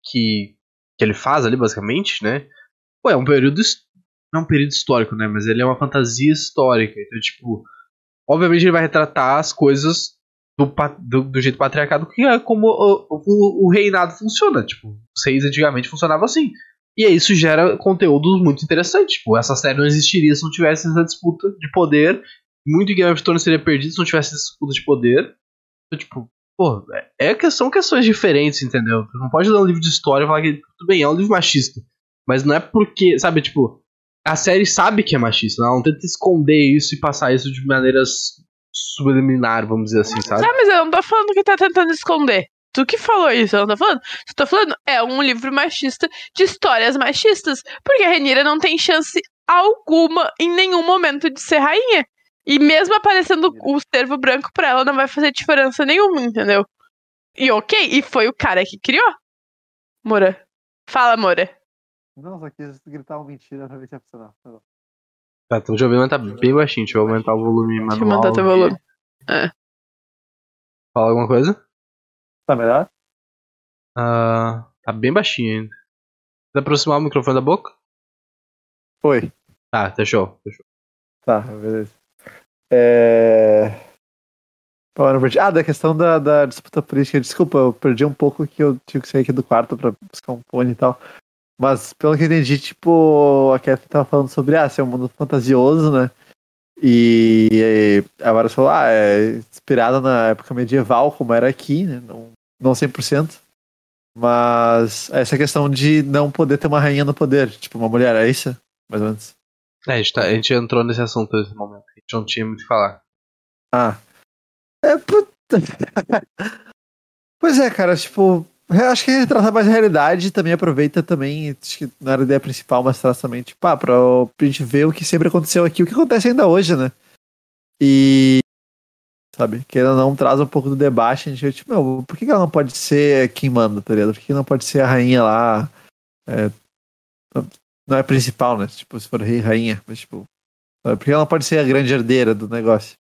que, que ele faz ali, basicamente, né? Pô, é um período. Não é um período histórico, né? Mas ele é uma fantasia histórica. Então, tipo. Obviamente ele vai retratar as coisas do, do, do jeito patriarcado, que é como o, o, o, reinado funciona. Tipo, seis antigamente funcionava assim. E aí isso gera conteúdo muito interessante. Tipo, essa série não existiria se não tivesse essa disputa de poder. Muito Game of Thrones seria perdido se não tivesse essa disputa de poder. Então, tipo, pô, é, é, são questões diferentes, entendeu? Tu não pode ler um livro de história e falar que tudo bem, é um livro machista. Mas não é porque, sabe, tipo, a série sabe que é machista, ela não tenta esconder isso e passar isso de maneiras subliminar, vamos dizer assim, sabe? Ah, mas eu não tô falando que tá tentando esconder. Tu que falou isso, eu não tô falando. Tu tá falando, é um livro machista de histórias machistas. Porque a Renira não tem chance alguma em nenhum momento de ser rainha. E mesmo aparecendo o servo branco pra ela, não vai fazer diferença nenhuma, entendeu? E ok, e foi o cara que criou. Moura. Fala, Moura. Não, só quis gritar uma mentira pra ver se é funcionar. Tá, tô te ouvindo, mas tá bem baixinho. Deixa eu aumentar o volume manual. Deixa eu aumentar teu volume. É. Fala alguma coisa? Tá melhor? Uh, tá bem baixinho ainda. Precisa aproximar o microfone da boca? Foi. Tá, fechou. fechou. Tá, beleza. É... Ah, da questão da, da disputa política. Desculpa, eu perdi um pouco que eu tive que sair aqui do quarto pra buscar um fone e tal. Mas pelo que eu entendi, tipo, a Catherine tava falando sobre ah, ser um mundo fantasioso, né? E, e agora você falou, ah, é inspirada na época medieval, como era aqui, né? Não, não 100%. Mas essa questão de não poder ter uma rainha no poder, tipo, uma mulher, é isso? Mais ou menos. É, a gente, tá, a gente entrou nesse assunto nesse momento. A gente não tinha muito o que falar. Ah. É, puta. pois é, cara, tipo, eu acho que retrata mais a realidade também aproveita também, acho que não era a ideia principal, mas traz também, tipo, ah, pra, gente ver o que sempre aconteceu aqui, o que acontece ainda hoje, né? E, sabe, que ela não traz um pouco do debate, a gente tipo, meu, por que ela não pode ser quem manda, tá ligado? Por que não pode ser a rainha lá? É, não é principal, né? Tipo, se for rei, rainha, mas tipo, por que ela não pode ser a grande herdeira do negócio?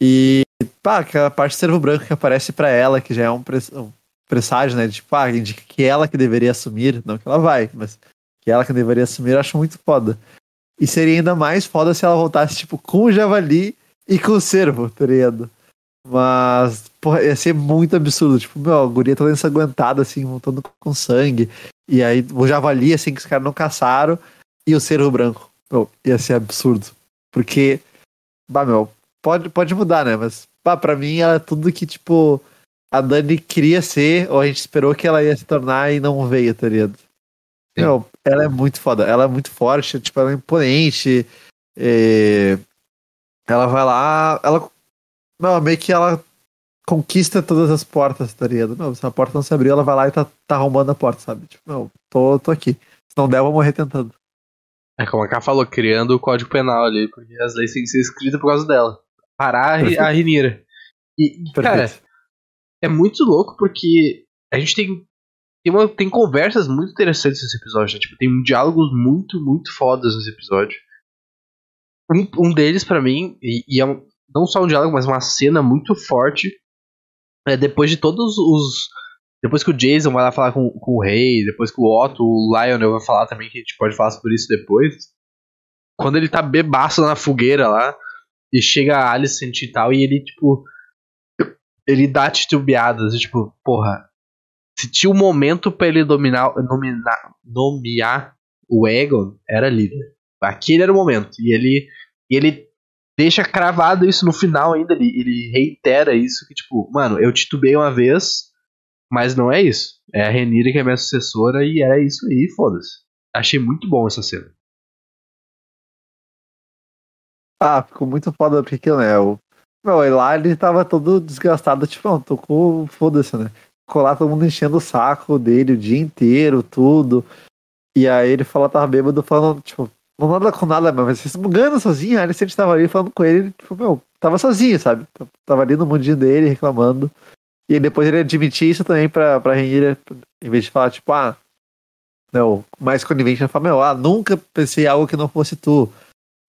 E, pá, aquela parte servo branco que aparece para ela, que já é um, um presságio, né? Tipo, ah, indica que ela que deveria assumir, não que ela vai, mas que ela que deveria assumir, eu acho muito foda. E seria ainda mais foda se ela voltasse, tipo, com o javali e com o cervo, tá ligado? Mas, porra, ia ser muito absurdo. Tipo, meu, a guria toda ensanguentada, assim, voltando com sangue. E aí o javali, assim, que os caras não caçaram, e o cervo branco. Meu, ia ser absurdo. Porque, bah, meu, pode, pode mudar, né? Mas, bah, pra mim, ela é tudo que, tipo, a Dani queria ser, ou a gente esperou que ela ia se tornar e não veio, tá ligado? Meu, ela é muito foda, ela é muito forte, tipo, ela é imponente. E... Ela vai lá, ela. Não, meio que ela conquista todas as portas, tá ligado? Não, se a porta não se abrir, ela vai lá e tá, tá arrombando a porta, sabe? Tipo, não, tô, tô aqui. Se não der, eu vou morrer tentando. É como a Ká falou, criando o código penal ali, porque as leis têm que ser escritas por causa dela. Parar Perfeito. a Rinira. E, e cara, é muito louco porque a gente tem tem, uma, tem conversas muito interessantes nesse episódio, né? tipo, tem diálogos muito, muito fodas nesse episódio. Um, um deles, para mim, e, e, é um, não só um diálogo, mas uma cena muito forte. É depois de todos os. Depois que o Jason vai lá falar com, com o rei, depois que o Otto, o Lionel vai falar também, que a gente pode falar sobre isso depois. Quando ele tá bebaço na fogueira lá, e chega a Alicent e tal, e ele, tipo, ele dá titubeadas, tipo, porra, se tinha um momento para ele dominar, nominar, nomear o Egon, era. Né? Aquele era o momento. E ele, e ele deixa cravado isso no final ainda, ele, ele reitera isso, que tipo, mano, eu titubei uma vez, mas não é isso. É a Renira que é minha sucessora e era isso aí, foda-se. Achei muito bom essa cena. Ah, ficou muito foda porque, né, o meu, e lá ele tava todo desgastado, tipo, não, tocou, foda-se, né? Ficou lá todo mundo enchendo o saco dele o dia inteiro, tudo. E aí ele falou, tava bêbado, falando, tipo, não nada com nada, mas se esmugando sozinho, aí ele sempre tava ali falando com ele, tipo, meu, tava sozinho, sabe? Tava ali no mundinho dele, reclamando. E depois ele admitiu isso também pra, pra Renira, em vez de falar, tipo, ah, não, mais conivente, ele fala, meu, ah, nunca pensei algo que não fosse tu.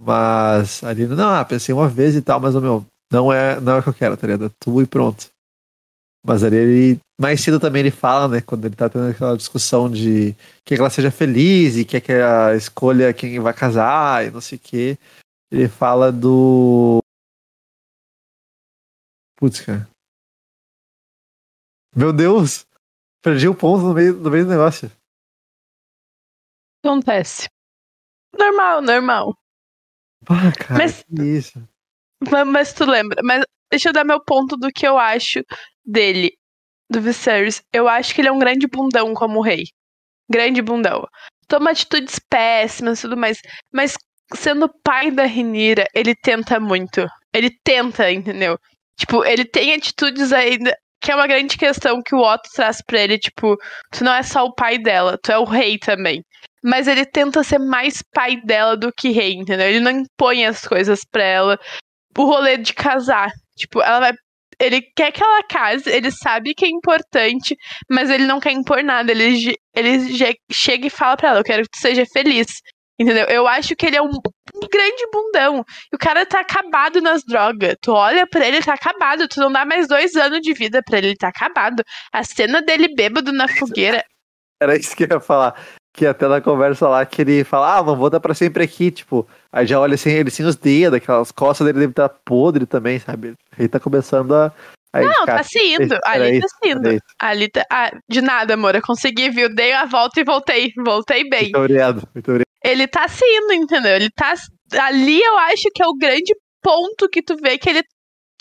Mas ali, não, ah, pensei uma vez e tal, mas, meu, não é, não é o que eu quero, tá ligado? É tu e pronto. Mas ali ele. Mais cedo também ele fala, né? Quando ele tá tendo aquela discussão de que ela seja feliz e quer que a escolha quem vai casar e não sei o quê. Ele fala do. Putz, cara. Meu Deus! Perdi o ponto no meio, no meio do negócio. Acontece. Normal, normal. Ah, cara, Mas- que isso. Mas, mas tu lembra? Mas deixa eu dar meu ponto do que eu acho dele, do Viserys. Eu acho que ele é um grande bundão como rei. Grande bundão. Toma atitudes péssimas e tudo mais. Mas sendo pai da Renira, ele tenta muito. Ele tenta, entendeu? Tipo, ele tem atitudes ainda. Que é uma grande questão que o Otto traz pra ele, tipo, tu não é só o pai dela, tu é o rei também. Mas ele tenta ser mais pai dela do que rei, entendeu? Ele não impõe as coisas pra ela o rolê de casar. Tipo, ela vai. Ele quer que ela case, ele sabe que é importante, mas ele não quer impor nada. Ele, ele chega e fala pra ela: Eu quero que tu seja feliz. Entendeu? Eu acho que ele é um, um grande bundão. E o cara tá acabado nas drogas. Tu olha pra ele, tá acabado. Tu não dá mais dois anos de vida pra ele, ele tá acabado. A cena dele bêbado na fogueira. Era isso que eu ia falar. Que até na conversa lá que ele fala, ah, não vou dar pra sempre aqui, tipo. Aí já olha assim, ele sem os dedos, aquelas costas dele devem estar podre também, sabe? Ele tá começando a. a Não, indicar. tá se indo. Ali tá se indo. Ali tá. Ah, de nada, amor. Eu consegui, viu? Dei a volta e voltei. Voltei bem. Muito obrigado, muito obrigado. ele tá se indo, entendeu? Ele tá. Ali eu acho que é o grande ponto que tu vê que ele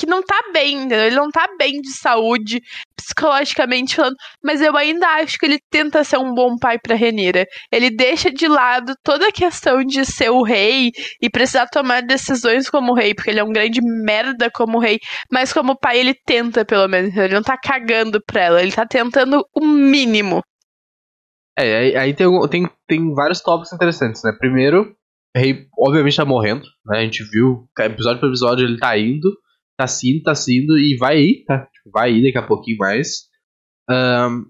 que não tá bem, entendeu? Ele não tá bem de saúde, psicologicamente falando, mas eu ainda acho que ele tenta ser um bom pai pra Renira. Ele deixa de lado toda a questão de ser o rei e precisar tomar decisões como rei, porque ele é um grande merda como rei, mas como pai ele tenta pelo menos, ele não tá cagando pra ela, ele tá tentando o mínimo. É, aí, tem, tem, tem vários tópicos interessantes, né? Primeiro, o rei obviamente tá morrendo, né? A gente viu, episódio por episódio ele tá indo, tá se indo, tá se indo e vai ir, tá? Tipo, vai ir daqui a pouquinho mais. Ahn,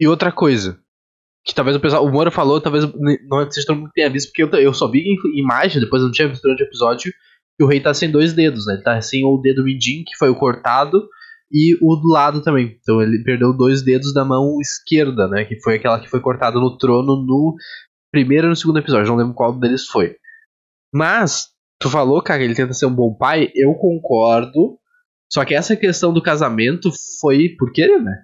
e outra coisa, que talvez o pessoal, o Moro falou, talvez não seja todo mundo tenha visto, porque eu, eu só vi em imagem, depois eu não tinha visto durante o episódio, que o rei tá sem dois dedos, né? Ele tá sem o dedo mindinho, que foi o cortado, e o do lado também. Então ele perdeu dois dedos da mão esquerda, né? Que foi aquela que foi cortada no trono no primeiro e no segundo episódio. Não lembro qual deles foi. Mas, tu falou, cara, ele tenta ser um bom pai. Eu concordo. Só que essa questão do casamento foi por querer, né?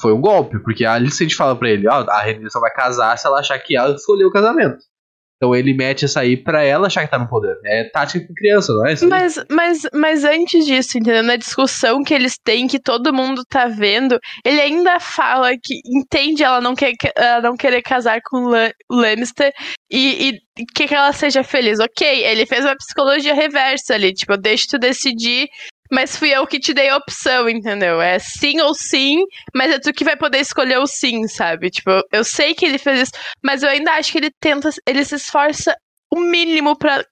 Foi um, golpe. Porque a Alicent fala pra ele: Ó, a Renée só vai casar se ela achar que ela escolheu o casamento. Então ele mete essa aí pra ela achar que tá no poder. É tática com criança, não é? Isso? Mas, mas, mas antes disso, entendeu? Na discussão que eles têm, que todo mundo tá vendo, ele ainda fala que entende ela não, quer, ela não querer casar com o La- o Lannister e, e quer que ela seja feliz. Ok, ele fez uma psicologia reversa ali, tipo, eu deixo tu decidir, mas fui eu que te dei a opção, entendeu? É sim ou sim, mas é tu que vai poder escolher o sim, sabe? Tipo, eu- eu sei que ele fez isso, mas eu ainda acho que ele tenta, ele se esforça o mínimo pra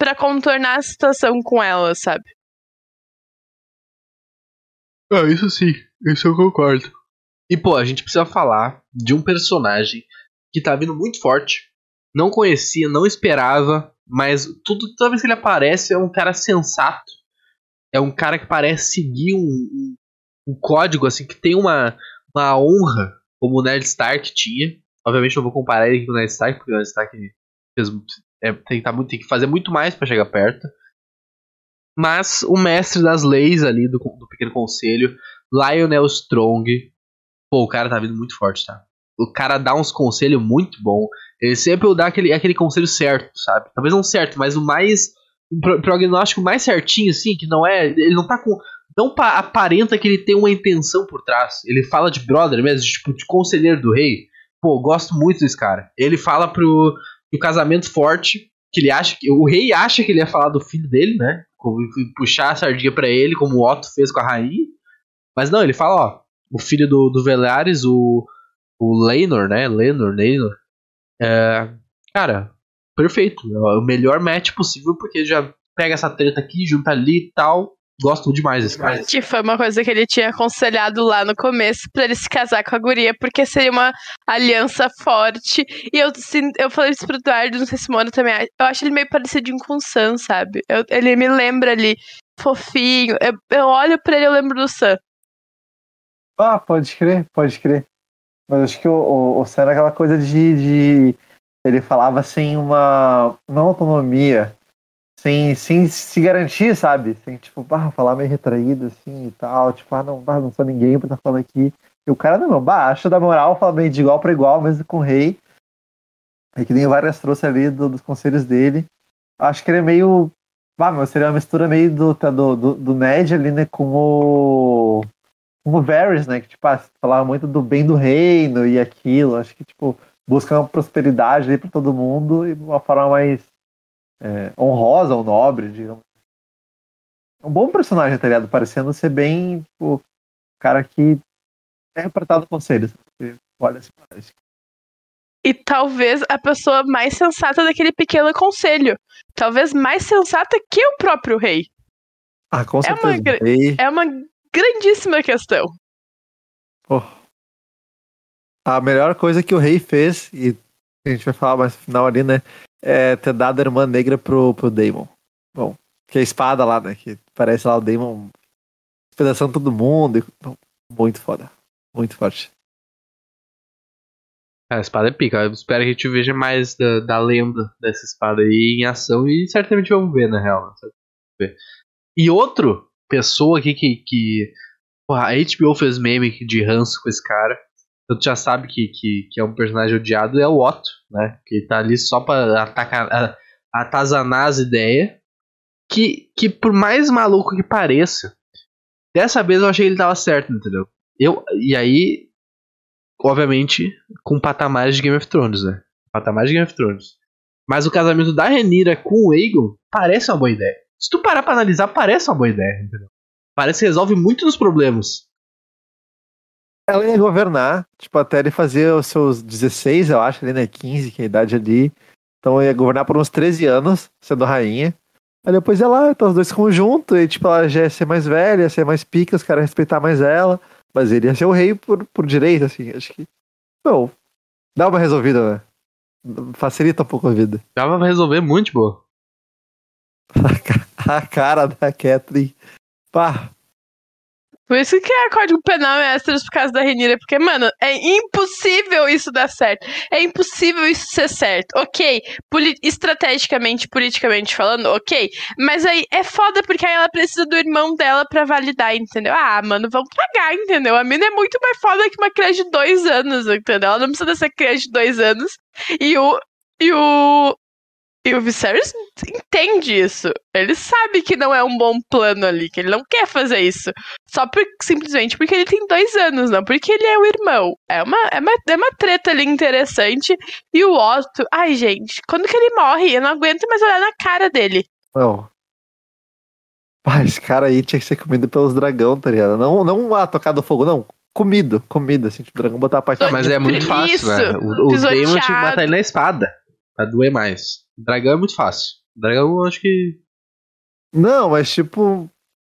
Pra contornar a situação com ela, sabe? Ah, isso sim, isso eu concordo. E pô, a gente precisa falar de um personagem que tá vindo muito forte. Não conhecia, não esperava, mas tudo, toda vez que ele aparece é um cara sensato. É um cara que parece seguir um, um, um código, assim, que tem uma, uma honra, como o Ned Stark tinha. Obviamente não vou comparar ele com o Ned Stark, porque o Ned Stark fez, é, tem, tá muito, tem que fazer muito mais pra chegar perto. Mas o mestre das leis ali do, do Pequeno Conselho, Lionel Strong. Pô, o cara tá vindo muito forte, tá? O cara dá uns conselhos muito bom. Ele sempre dá aquele, aquele conselho certo, sabe? Talvez não certo, mas o mais. Um pro- prognóstico mais certinho, assim, que não é. Ele não tá com. Não pa- aparenta que ele tem uma intenção por trás. Ele fala de brother mesmo, de, tipo, de conselheiro do rei. Pô, gosto muito desse cara. Ele fala pro, pro casamento forte, que ele acha que. O rei acha que ele ia falar do filho dele, né? Puxar a sardinha pra ele, como o Otto fez com a rainha. Mas não, ele fala, ó, o filho do, do Velares, o, o Lenor, né? Lenor, Lenor. É, cara, perfeito. É o melhor match possível, porque já pega essa treta aqui, junta ali e tal. Gosto demais desse cara. Que foi uma coisa que ele tinha aconselhado lá no começo pra ele se casar com a guria, porque seria uma aliança forte. E eu, sim, eu falei isso pro Eduardo, não sei se o Mona também. Eu acho ele meio parecidinho com o Sam, sabe? Eu- ele me lembra ali, fofinho. Eu, eu olho pra ele e eu lembro do Sam. Ah, pode crer, pode crer. Mas acho que o, o, o Sam era aquela coisa de, de. Ele falava sem uma. Não autonomia. sem, sem se garantir, sabe? Sem, tipo, bah, falar meio retraído, assim, e tal. Tipo, ah, não, bah, não sou ninguém pra estar tá falando aqui. E o cara, não, acha da moral, fala bem de igual para igual, mesmo com o rei. É que nem várias trouxe ali do, dos conselhos dele. Acho que ele é meio. Ah, seria uma mistura meio do, tá, do, do, do Ned ali, né, com o. Com o Varys, né? Que, tipo, ah, falava muito do bem do reino e aquilo. Acho que, tipo, busca uma prosperidade ali pra todo mundo e de uma forma mais é, honrosa ou nobre, digamos. Um bom personagem, tá ligado? Parecendo ser bem, tipo, cara que é repartado conselhos. Olha esse parece. E talvez a pessoa mais sensata daquele pequeno conselho. Talvez mais sensata que o próprio rei. Ah, com certeza. É uma, é uma grandíssima questão. Oh. A melhor coisa que o rei fez, e a gente vai falar mais no final ali, né? é, ter dado a irmã negra pro, pro Damon. Bom, que é a espada lá, né? Que parece lá o Damon despedaçando todo mundo. Muito foda. Muito forte. A espada é pica. Eu espero que a gente veja mais da, da lenda dessa espada aí em ação e certamente vamos ver, na real. Né? E outro pessoa aqui que. que porra, a HBO fez meme de ranço com esse cara. Então tu já sabe que, que, que é um personagem odiado, é o Otto, né? Que tá ali só pra atacar, atazanar as ideias. Que, que por mais maluco que pareça, dessa vez eu achei que ele tava certo, entendeu? Eu, e aí, obviamente, com patamares de Game of Thrones, né? Patamares de Game of Thrones. Mas o casamento da Renira com o Aegon parece uma boa ideia. Se tu parar pra analisar, parece uma boa ideia, entendeu? Parece que resolve muito dos problemas. Ela ia governar, tipo, até ele fazer os seus 16, eu acho, ali, né? 15, que é a idade ali. Então ia governar por uns 13 anos, sendo rainha. Aí depois ia lá, então os dois conjuntos, e tipo, ela já ia ser mais velha, ia ser mais pica, os caras respeitar mais ela. Mas ele ia ser o rei por, por direito, assim, acho que. Bom, dá uma resolvida, né? Facilita um pouco a vida. Dava pra resolver muito, boa. a cara da Catherine. Pá, por isso que é código penal é extras por causa da Renira, porque, mano, é impossível isso dar certo. É impossível isso ser certo. Ok, poli estrategicamente, politicamente falando, ok. Mas aí é foda porque aí ela precisa do irmão dela pra validar, entendeu? Ah, mano, vamos pagar, entendeu? A mina é muito mais foda que uma criança de dois anos, entendeu? Ela não precisa dessa criança de dois anos. E o. E o. E o Viserys entende isso. Ele sabe que não é um bom plano ali, que ele não quer fazer isso. Só por, simplesmente porque ele tem dois anos, não porque ele é o irmão. É uma, é uma, é uma treta ali interessante. E o Otto, ai gente, quando que ele morre? Eu não aguento mais olhar na cara dele. Não. Ah, esse cara aí tinha que ser comido pelos dragão, tá ligado? Não, não ah, tocado fogo, não. Comido, comida, assim, tipo, o dragão botar a parte. Não, mas é muito fácil, isso, velho. O, o Daemon tinha que matar ele na espada. Pra doer mais. Dragão é muito fácil. Dragão eu acho que. Não, mas tipo.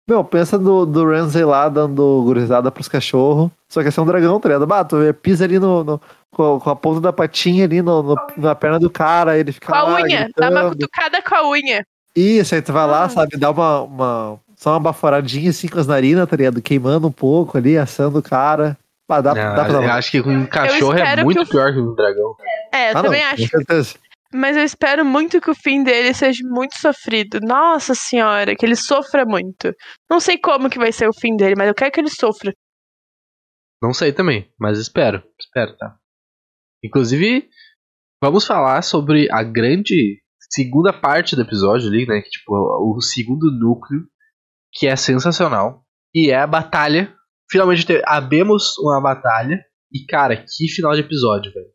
Meu, pensa do, do Ramsey lá dando gurizada pros cachorros. Só que esse é um dragão, tá ligado? Bato, pisa ali no, no com, com, a ponta da patinha ali no, no, na perna do cara, ele fica. Com a unha, gritando. dá uma cutucada com a unha. Isso, aí tu vai lá, ah. sabe, dá uma, uma. Só uma baforadinha assim com as narinas, tá ligado? Queimando um pouco ali, assando o cara. Ah, dá, não, dá pra eu acho que com um cachorro é muito que pior que um dragão. É, eu ah, também não, acho. Com certeza. Mas eu espero muito que o fim dele seja muito sofrido. Nossa senhora, que ele sofra muito. Não sei como que vai ser o fim dele, mas eu quero que ele sofra. Não sei também, mas espero. Espero, tá? Inclusive, vamos falar sobre a grande segunda parte do episódio ali, né? Que, tipo, o segundo núcleo, que é sensacional. E é a batalha. Finalmente abemos uma batalha. E, cara, que final de episódio, velho.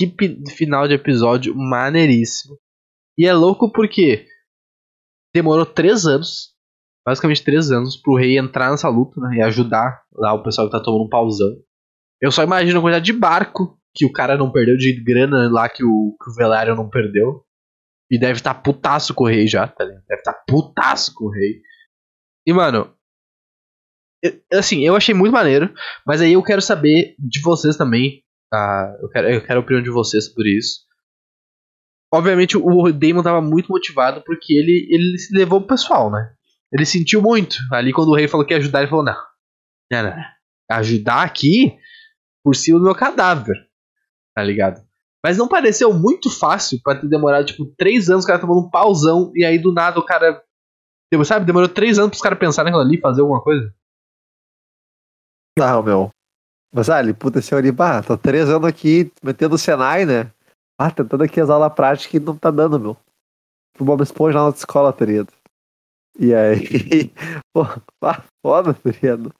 Que final de episódio maneiríssimo. E é louco porque demorou três anos, basicamente três anos, pro rei entrar nessa luta né, e ajudar lá o pessoal que tá tomando um pausão. Eu só imagino a quantidade de barco que o cara não perdeu, de grana lá que o, que o Velário não perdeu. E deve estar tá putaço com o rei já, tá ligado? Deve estar tá putaço com o rei. E, mano, assim, eu achei muito maneiro, mas aí eu quero saber de vocês também ah, eu, quero, eu quero a opinião de vocês sobre isso. Obviamente o Damon tava muito motivado porque ele, ele se levou pro pessoal, né? Ele sentiu muito. Ali quando o rei falou que ia ajudar, ele falou: não, não, não. Ajudar aqui por cima do meu cadáver. Tá ligado? Mas não pareceu muito fácil pra ter demorado, tipo, três anos o cara tomando um pauzão e aí do nada o cara. Sabe, demorou três anos pros caras pensarem naquilo ali fazer alguma coisa. Não, meu. Mas, ah, ele, puta, esse ali, bah, tô três anos aqui metendo o Senai, né? Ah, tentando aqui as aulas práticas e não tá dando, meu. Pro Bob Esponja lá na escola, tá ligado? E aí, pô, ah, foda, tá ligado?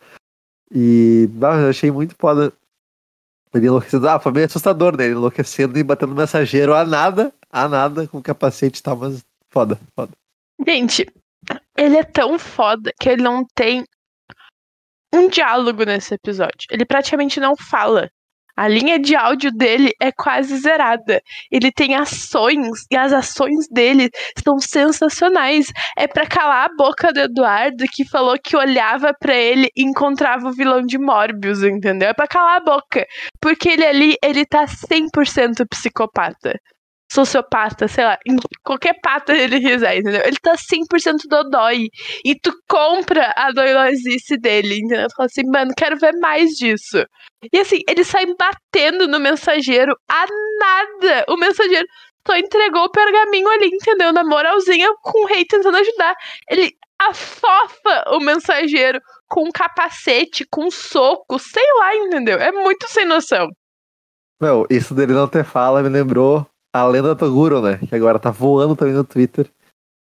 E, bah, eu achei muito foda. Ele enlouquecendo. Ah, foi meio assustador, né? Ele enlouquecendo e batendo mensageiro a nada, a nada, com capacete e tal, mas foda, foda. Gente, ele é tão foda que ele não tem um diálogo nesse episódio. Ele praticamente não fala. A linha de áudio dele é quase zerada. Ele tem ações e as ações dele são sensacionais. É para calar a boca do Eduardo que falou que olhava para ele e encontrava o vilão de Morbius, entendeu? É para calar a boca, porque ele ali, ele tá 100% psicopata sociopata, sei lá, qualquer pata ele quiser, entendeu? Ele tá 100% dodói. E tu compra a doidosice dele, entendeu? Tu fala assim, mano, quero ver mais disso. E assim, ele sai batendo no mensageiro a nada. O mensageiro só entregou o pergaminho ali, entendeu? Na moralzinha, com o rei tentando ajudar. Ele afofa o mensageiro com um capacete, com um soco, sei lá, entendeu? É muito sem noção. Meu, isso dele não ter fala me lembrou a lenda Toguro, né? Que agora tá voando também no Twitter.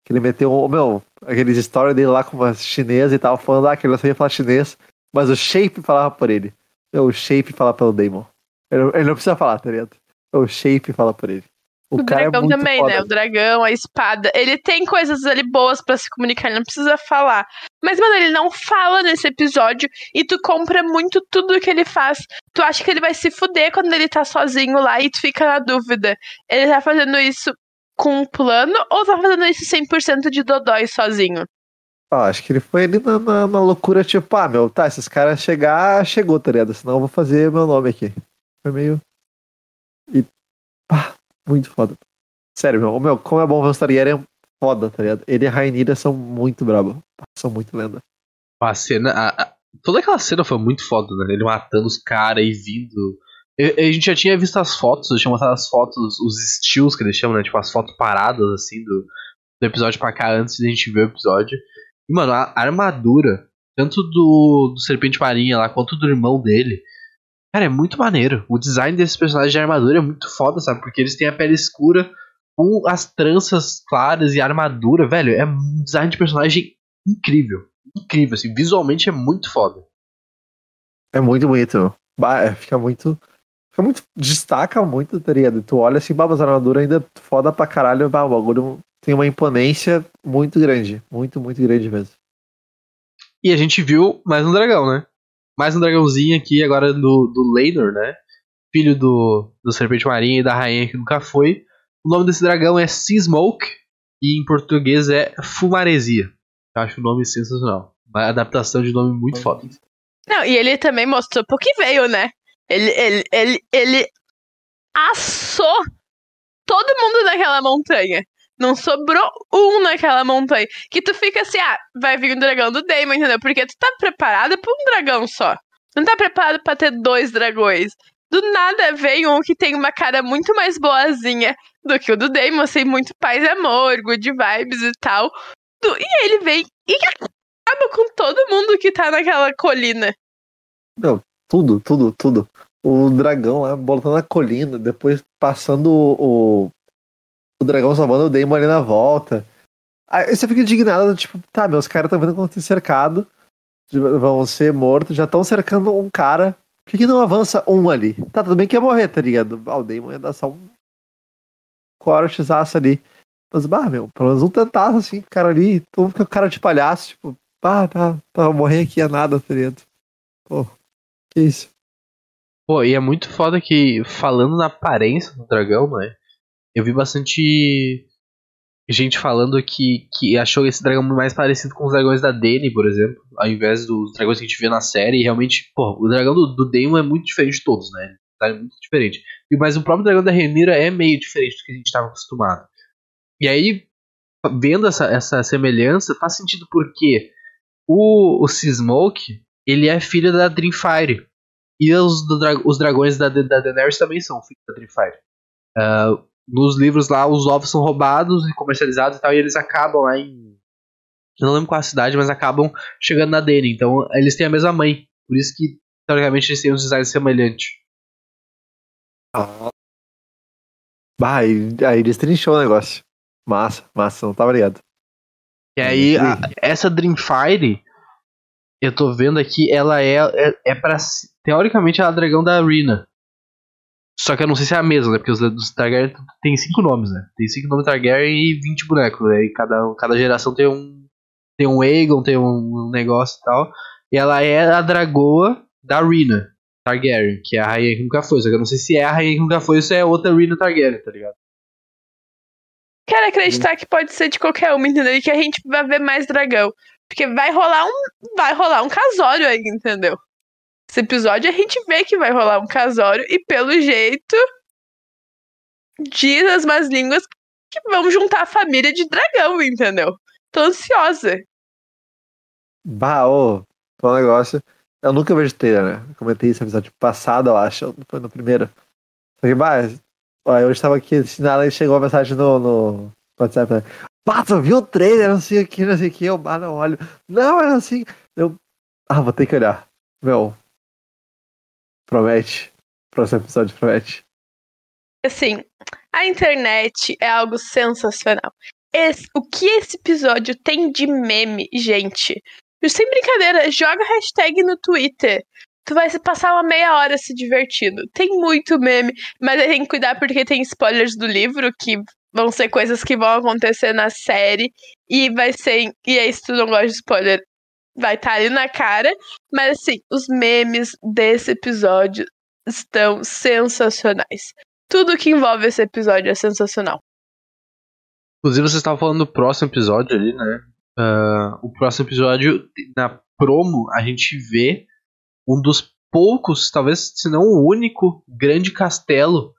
Que ele meteu, meu, aqueles stories dele lá com uma chinesa e tal, falando ah, que ele não sabia falar chinês, mas o Shape falava por ele. Meu, o Shape fala pelo Damon. Ele, ele, não precisa falar, tá ligado? O Shape fala por ele. O, o é dragão é também, foda. né? O dragão, a espada. Ele tem coisas ali boas para se comunicar, ele não precisa falar. Mas, mano, ele não fala nesse episódio e tu compra muito tudo que ele faz. Tu acha que ele vai se fuder quando ele tá sozinho lá e tu fica na dúvida. Ele tá fazendo isso com um plano ou tá fazendo isso 100% de dodói sozinho? Ah, acho que ele foi ali na, na, na, loucura, tipo, ah, meu, tá, esses caras chegar, chegou, tá ligado? Senão eu vou fazer meu nome aqui. Foi meio. E. Pá, muito foda. Sério, meu, meu como é bom ver o Targaryen é foda, tá ligado? Ele e a Rainira são muito brabo. São muito lenda. A cena. A, a, toda aquela cena foi muito foda, né? Ele matando os caras e vindo. a gente já tinha visto as fotos, eu tinha mostrado as fotos, os estilos que eles chamam, né? Tipo, as fotos paradas, assim, do, do episódio pra cá, antes de a gente ver o episódio. E, mano, a armadura, tanto do, do Serpente Marinha lá, quanto do irmão dele, Cara, é muito maneiro. O design desses personagens de armadura é muito foda, sabe? Porque eles têm a pele escura com as tranças claras e a armadura, velho. É um design de personagem incrível. Incrível, assim. Visualmente é muito foda. É muito bonito. Bah, é, fica muito. Fica muito. Destaca muito, tá ligado? Tu olha assim, babas, a armadura ainda foda pra caralho. Bah, o bagulho tem uma imponência muito grande. Muito, muito grande mesmo. E a gente viu mais um dragão, né? Mais um dragãozinho aqui agora do, do Leinor, né? Filho do, do Serpente Marinha e da Rainha que nunca foi. O nome desse dragão é Sea Smoke e em português é Fumaresia. Eu acho o nome sensacional. Uma adaptação de nome muito foda. Não, e ele também mostrou por que veio, né? Ele, ele, ele, ele assou todo mundo naquela montanha. Não sobrou um naquela montanha. Que tu fica assim, ah, vai vir o dragão do Daemon, entendeu? Porque tu tá preparado pra um dragão só. Não tá preparado para ter dois dragões. Do nada vem um que tem uma cara muito mais boazinha do que o do Daemon, assim, muito paz e amor, good vibes e tal. E ele vem e acaba com todo mundo que tá naquela colina. Não, tudo, tudo, tudo. O dragão lá botando na colina, depois passando o dragão salvando o Daemon ali na volta. Aí você fica indignado, tipo, tá, meus caras estão vendo como tem cercado, vão ser mortos, já estão cercando um cara. Por que, que, não avança um ali? Tá, tudo bem que ia morrer, tá ligado? Ah, o Daemon ia dar só um cortezaço ali. Mas, bah, meu, pelo menos um tentaço assim, o cara ali, todo mundo com cara de palhaço, tipo, bah, tá, tá, morrer aqui é nada, tá ligado? Pô, que isso. Pô, e é muito foda que, falando na aparência do dragão, né? Eu vi bastante gente falando que, que achou esse dragão mais parecido com os dragões da Dany, por exemplo, ao invés dos dragões que a gente vê na série. E realmente, pô, o dragão do, do Daemon é muito diferente de todos, né? Tá muito diferente. Mas o próprio dragão da Rhaenyra é meio diferente do que a gente estava acostumado. E aí, vendo essa, essa semelhança, faz sentido porque o, o Seasmoke, ele é filho da Dreamfire. E os, do, os dragões da, da Daenerys também são filhos da Dreamfire. Ah, nos livros lá, os ovos são roubados e comercializados e tal, e eles acabam lá em. Eu não lembro qual a cidade, mas acabam chegando na Dene. Então, eles têm a mesma mãe. Por isso que, teoricamente, eles têm uns designs semelhantes. Ah. Bah, aí, aí destrinchou o negócio. Massa, massa, não tava ligado. E aí, a- essa Dreamfire, eu tô vendo aqui, ela é, é, é pra. Teoricamente, ela é a dragão da Arena. Só que eu não sei se é a mesma, né? Porque os dos Targaryen tem cinco nomes, né? Tem cinco nomes Targaryen e 20 bonecos, né? E cada, cada geração tem um. Tem um Aegon, tem um, negócio e tal. E ela é a dragoa da Arena Targaryen, que é a rainha que nunca foi. Só que eu não sei se é a rainha que nunca foi ou se é outra Arena Targaryen, tá ligado? Quero acreditar que pode ser de qualquer uma, entendeu? E que a gente vai ver mais dragão. Porque vai rolar um. Vai rolar um casório aí, entendeu? Esse episódio a gente vê que vai rolar um casório e pelo jeito. Diz as más línguas que vão juntar a família de dragão, entendeu? Tô ansiosa. Bah, ô, um negócio. Eu nunca vejo trailer, né? Eu comentei no episódio passado, eu acho. Foi no primeiro. Só que, bah, ó, eu estava aqui assinado e chegou a mensagem no, no WhatsApp. Né? Bah, tu viu o trailer? Não sei o que, não sei o que. Eu, bah, não olho. Não, é assim. Eu, ah, vou ter que olhar. Meu, promete. Próximo episódio promete. Assim, a internet é algo sensacional. Esse- o que esse episódio tem de meme, gente? Sem brincadeira, joga hashtag no Twitter. Tu vai passar uma meia hora se divertindo. Tem muito meme, mas aí tem que cuidar porque tem spoilers do livro que vão ser coisas que vão acontecer na série e vai ser. E aí, se tu não gosta de spoiler, vai estar ali na cara. Mas assim, os memes desse episódio estão sensacionais. Tudo que envolve esse episódio é sensacional. Inclusive, vocês estavam falando do próximo episódio ali, né? Ah, o próximo episódio, na promo, a gente vê um dos poucos, talvez se não o único, grande castelo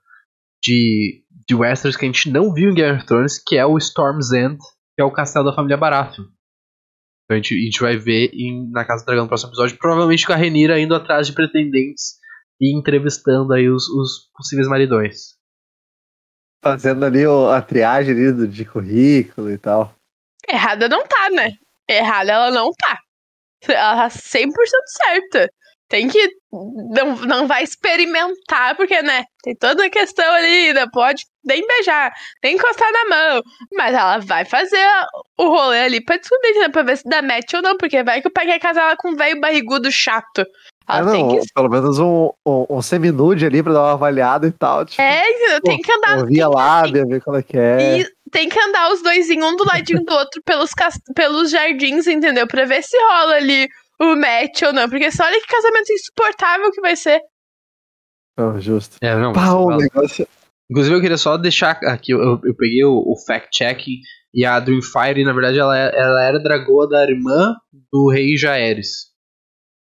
de, de Westeros que a gente não viu em Game of Thrones, que é o Storm's End, que é o castelo da família Baratheon. Então a gente, a gente vai ver em, na Casa do Dragão no próximo episódio, provavelmente com a Renira indo atrás de pretendentes e entrevistando aí os, os possíveis maridões. Fazendo ali o- a triagem ali do, de currículo e tal. Errada não tá, né? Errada ela não tá. Ela tá 100% certa. Tem que. Não, não vai experimentar, porque, né? Tem toda a questão ali, não pode nem beijar, nem encostar na mão. Mas ela vai fazer o rolê ali pra descobrir, né? Pra ver se dá match ou não, porque vai que o pai quer casar ela com um velho barrigudo chato. Ah, Ela tem não, que. pelo menos um, um, um semi-nude ali pra dar uma avaliada e tal. Tipo, É, tem que andar. ouvir a lábia, ver qual é que é. E tem que andar os dois um do ladinho do outro pelos, cas- pelos jardins, entendeu? Pra ver se rola ali o match ou não. Porque só olha que casamento insuportável que vai ser. Não, justo. É, não, você o negócio. Inclusive, eu queria só deixar aqui, eu, eu peguei o, o fact-checking e a Dreamfire, na verdade, ela, é- ela era dragoa da irmã do rei Jaehaerys,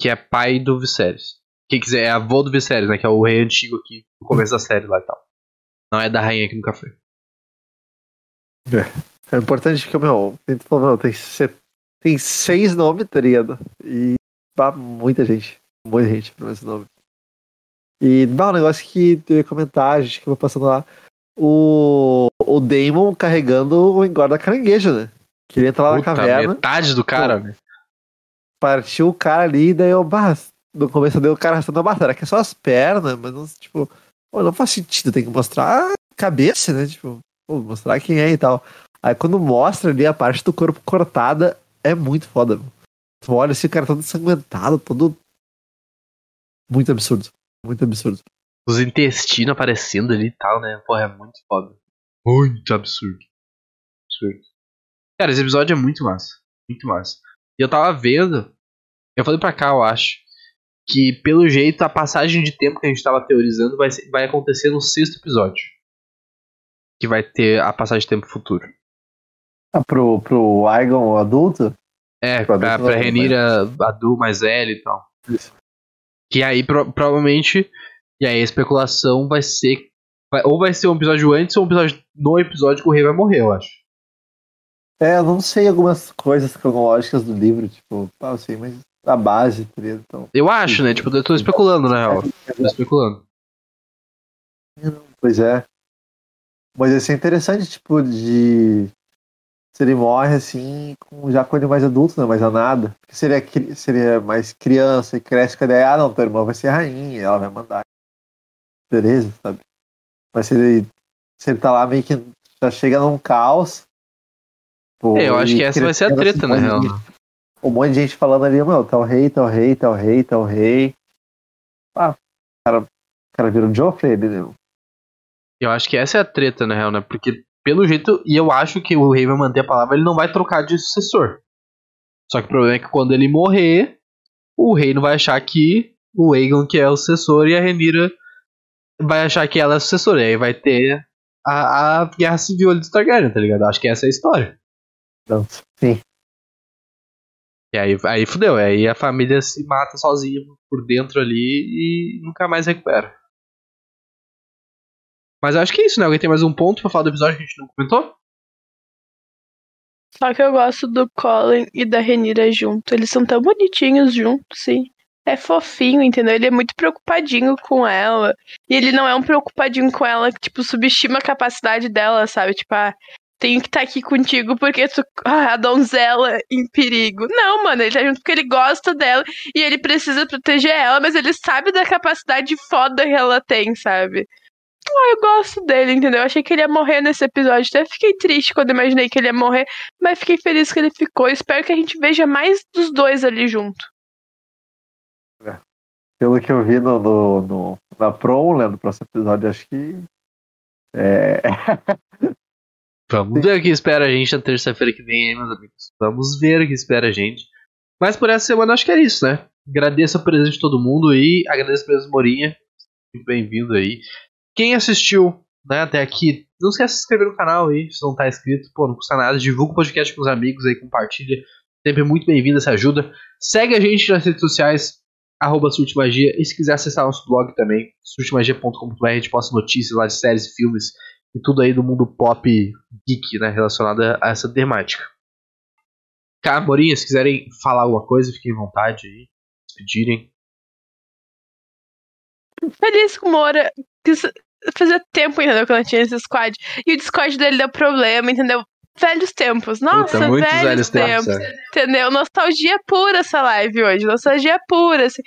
que é pai do Viserys. Quem quiser, é avô do Viserys, né, que é o rei antigo aqui, no começo da série lá e tal. Não é da rainha que nunca foi. É importante que, meu, tem, meu, tem, se- tem seis nomes, tá ligado? E pá, muita gente. Muita gente pra esse nome. E, bah, um negócio que eu ia comentar, gente que vai passando lá. O, o Damon carregando o engorda caranguejo, né? Que ele entra lá na caverna. metade do cara, né? partiu o cara ali, e daí eu, bah, no começo deu o cara arrastando a será que é só as pernas, mas não, tipo, pô, não faz sentido, tem que mostrar a cabeça, né, tipo, pô, mostrar quem é e tal. Aí quando mostra ali a parte do corpo cortada, é muito foda. Tu olha esse cara todo ensanguentado, todo... Muito absurdo, muito absurdo. Os intestinos aparecendo ali e tal, né? Porra, é muito foda. Muito absurdo. Absurdo. Cara, esse episódio é muito massa. Muito massa. E eu tava vendo, eu falei pra cá, eu acho, que pelo jeito a passagem de tempo que a gente tava teorizando vai, vai acontecer no sexto episódio. Que vai ter a passagem de tempo futuro. Ah, pro, pro Aegon adulto? É, Pra pra, adulto pra não, Renira Adu mais velha e tal. Isso. Que aí pro- provavelmente. E aí a especulação vai ser. vai- ou vai ser um episódio antes ou um episódio no episódio que o rei vai morrer, eu acho. É, eu não sei algumas coisas cronológicas do livro, tipo, pá, eu sei, mas a base? Então, Eu acho, né? Tipo, eu tô especulando, na real. Tô especulando. Pois é. Mas ia ser interessante, tipo, de. Se ele morre assim, com, já com ele mais adulto, né? Mais a nada. Porque seria, cri- seria mais criança e cresce com a ideia, ah não, tua irmã vai ser rainha, ela vai mandar. Beleza, sabe? Mas se ele, se ele tá lá meio que já chega num caos. pô, É, eu acho que essa vai ser a treta, assim, na um real. de- Um monte de gente falando ali, meu, tá o rei, tá o rei, tá o rei, tá o rei. Ah, o cara, o cara vira um Joffrey ali, né? Eu acho que essa é a treta, na real, né? Porque, pelo jeito, e eu acho que o rei vai manter a palavra, ele não vai trocar de sucessor. Só que o problema é que quando ele morrer, o rei não vai achar que o Aegon que é o sucessor e a Renira vai achar que ela é a sucessora. E aí vai ter a, a guerra civil ali dos Targaryen, tá ligado? Acho que essa é a história. Então, sim. E aí, aí fudeu, aí a família se mata sozinha por dentro ali e nunca mais recupera. Mas acho que é isso, né? Alguém tem mais um ponto pra falar do episódio que a gente não comentou? Só que eu gosto do Colin e da Renira junto. Eles são tão bonitinhos juntos, sim. É fofinho, entendeu? Ele é muito preocupadinho com ela. E ele não é um preocupadinho com ela que, tipo, subestima a capacidade dela, sabe? Tipo, ah, tenho que estar aqui contigo porque tu. Ah, a donzela em perigo. Não, mano, ele tá junto porque ele gosta dela e ele precisa proteger ela, mas ele sabe da capacidade foda que ela tem, sabe? Ah, eu gosto dele, entendeu? Eu achei que ele ia morrer nesse episódio. Até fiquei triste quando imaginei que ele ia morrer, mas fiquei feliz que ele ficou. Espero que a gente veja mais dos dois ali junto. Pelo que eu vi no, no, no- na prom, né, no próximo episódio, acho que. É. Vamos ver o que espera a gente na terça-feira que vem, hein, meus amigos. Vamos ver o que espera a gente. Mas por essa semana acho que é isso, né? Agradeço a presença de todo mundo e agradeço a presença do Morinha. Bem-vindo aí. Quem assistiu né, até aqui, não esquece de se inscrever no canal aí, se não tá inscrito, pô, não custa nada. Divulga o podcast com os amigos aí, compartilha. Sempre muito bem-vindo essa ajuda. Segue a gente nas redes sociais, arroba Surtimagia. E se quiser acessar nosso blog também, surtimagia.com.br, a gente posta notícias lá de séries e filmes e tudo aí do mundo pop geek, né, relacionado a essa temática. Cara, Morinha, se quiserem falar alguma coisa, fiquem à vontade aí, se pedirem. Feliz com Moura. Fazia tempo, entendeu? Que eu não tinha esse squad. E o Discord dele deu problema, entendeu? Velhos tempos. Nossa, Puta, velhos, velhos tempos. tempos. é. Entendeu? Nostalgia pura essa live hoje. Nostalgia pura, assim.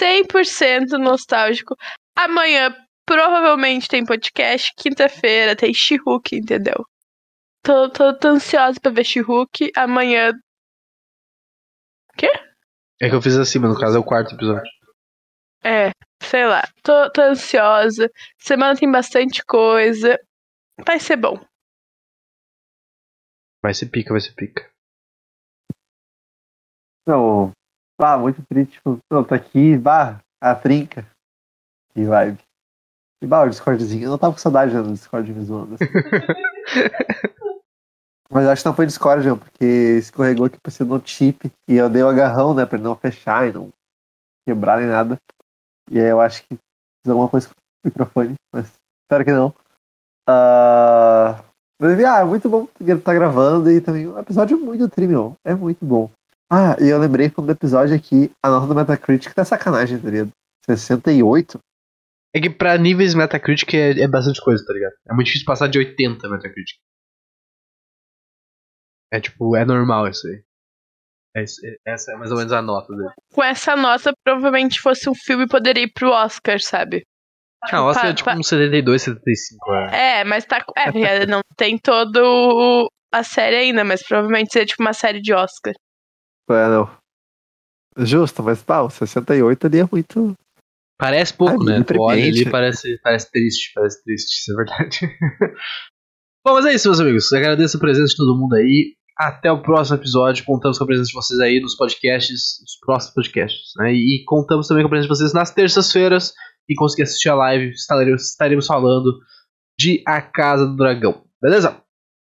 100% nostálgico. Amanhã, provavelmente, tem podcast. Quinta-feira tem She-Hulk, entendeu? Tô, tô, tô ansiosa pra ver She-Hulk. Amanhã. É que eu fiz assim, mas no caso é o quarto episódio. É, sei lá. Tô, tô ansiosa. Semana tem bastante coisa. Vai ser bom. Vai ser pica, vai ser pica. Não. Ah, muito triste. Tipo, não, tá aqui, bah, a trinca. Que vibe. E bah, o Discordzinho. Eu não tava com saudade do Discord me zoando. assim. Mas acho que não foi Discord, não, porque escorregou aqui pra ser no chip. E eu dei o agarrão, né, pra ele não fechar e não quebrar nem nada. E aí eu acho que fiz alguma coisa com o microfone, mas espero que não. Ah, mas, ah, é muito bom ele tá gravando e também um episódio muito tri, meu. É muito bom. Ah, e eu lembrei como do episódio aqui, a nota do Metacritic tá sacanagem, tá ligado? 68? É que pra níveis Metacritic é, é bastante coisa, tá ligado? É muito difícil passar de 80 Metacritic. É tipo, é normal isso aí. É isso- é- essa é mais ou menos a nota dele. Com essa nota, provavelmente fosse um filme poderia ir pro Oscar, sabe? Ah, o Oscar é Pa- tipo pa- um 72, 75, é. É, mas tá. É, porque não tem todo a série ainda, mas provavelmente seria tipo uma série de Oscar. É, não. Justo, mas pá, o 68 ali é muito. Parece pouco, Ai, né? olha ali parece, parece triste, parece triste, isso é verdade. Bom, mas é isso, meus amigos. Agradeço a presença de todo mundo aí. Até o próximo episódio. Contamos com a presença de vocês aí nos podcasts, nos próximos podcasts. Né? E contamos também com a presença de vocês nas terças-feiras. E conseguir assistir a live, estaremos, estaremos falando de A Casa do Dragão. Beleza?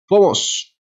Vamos!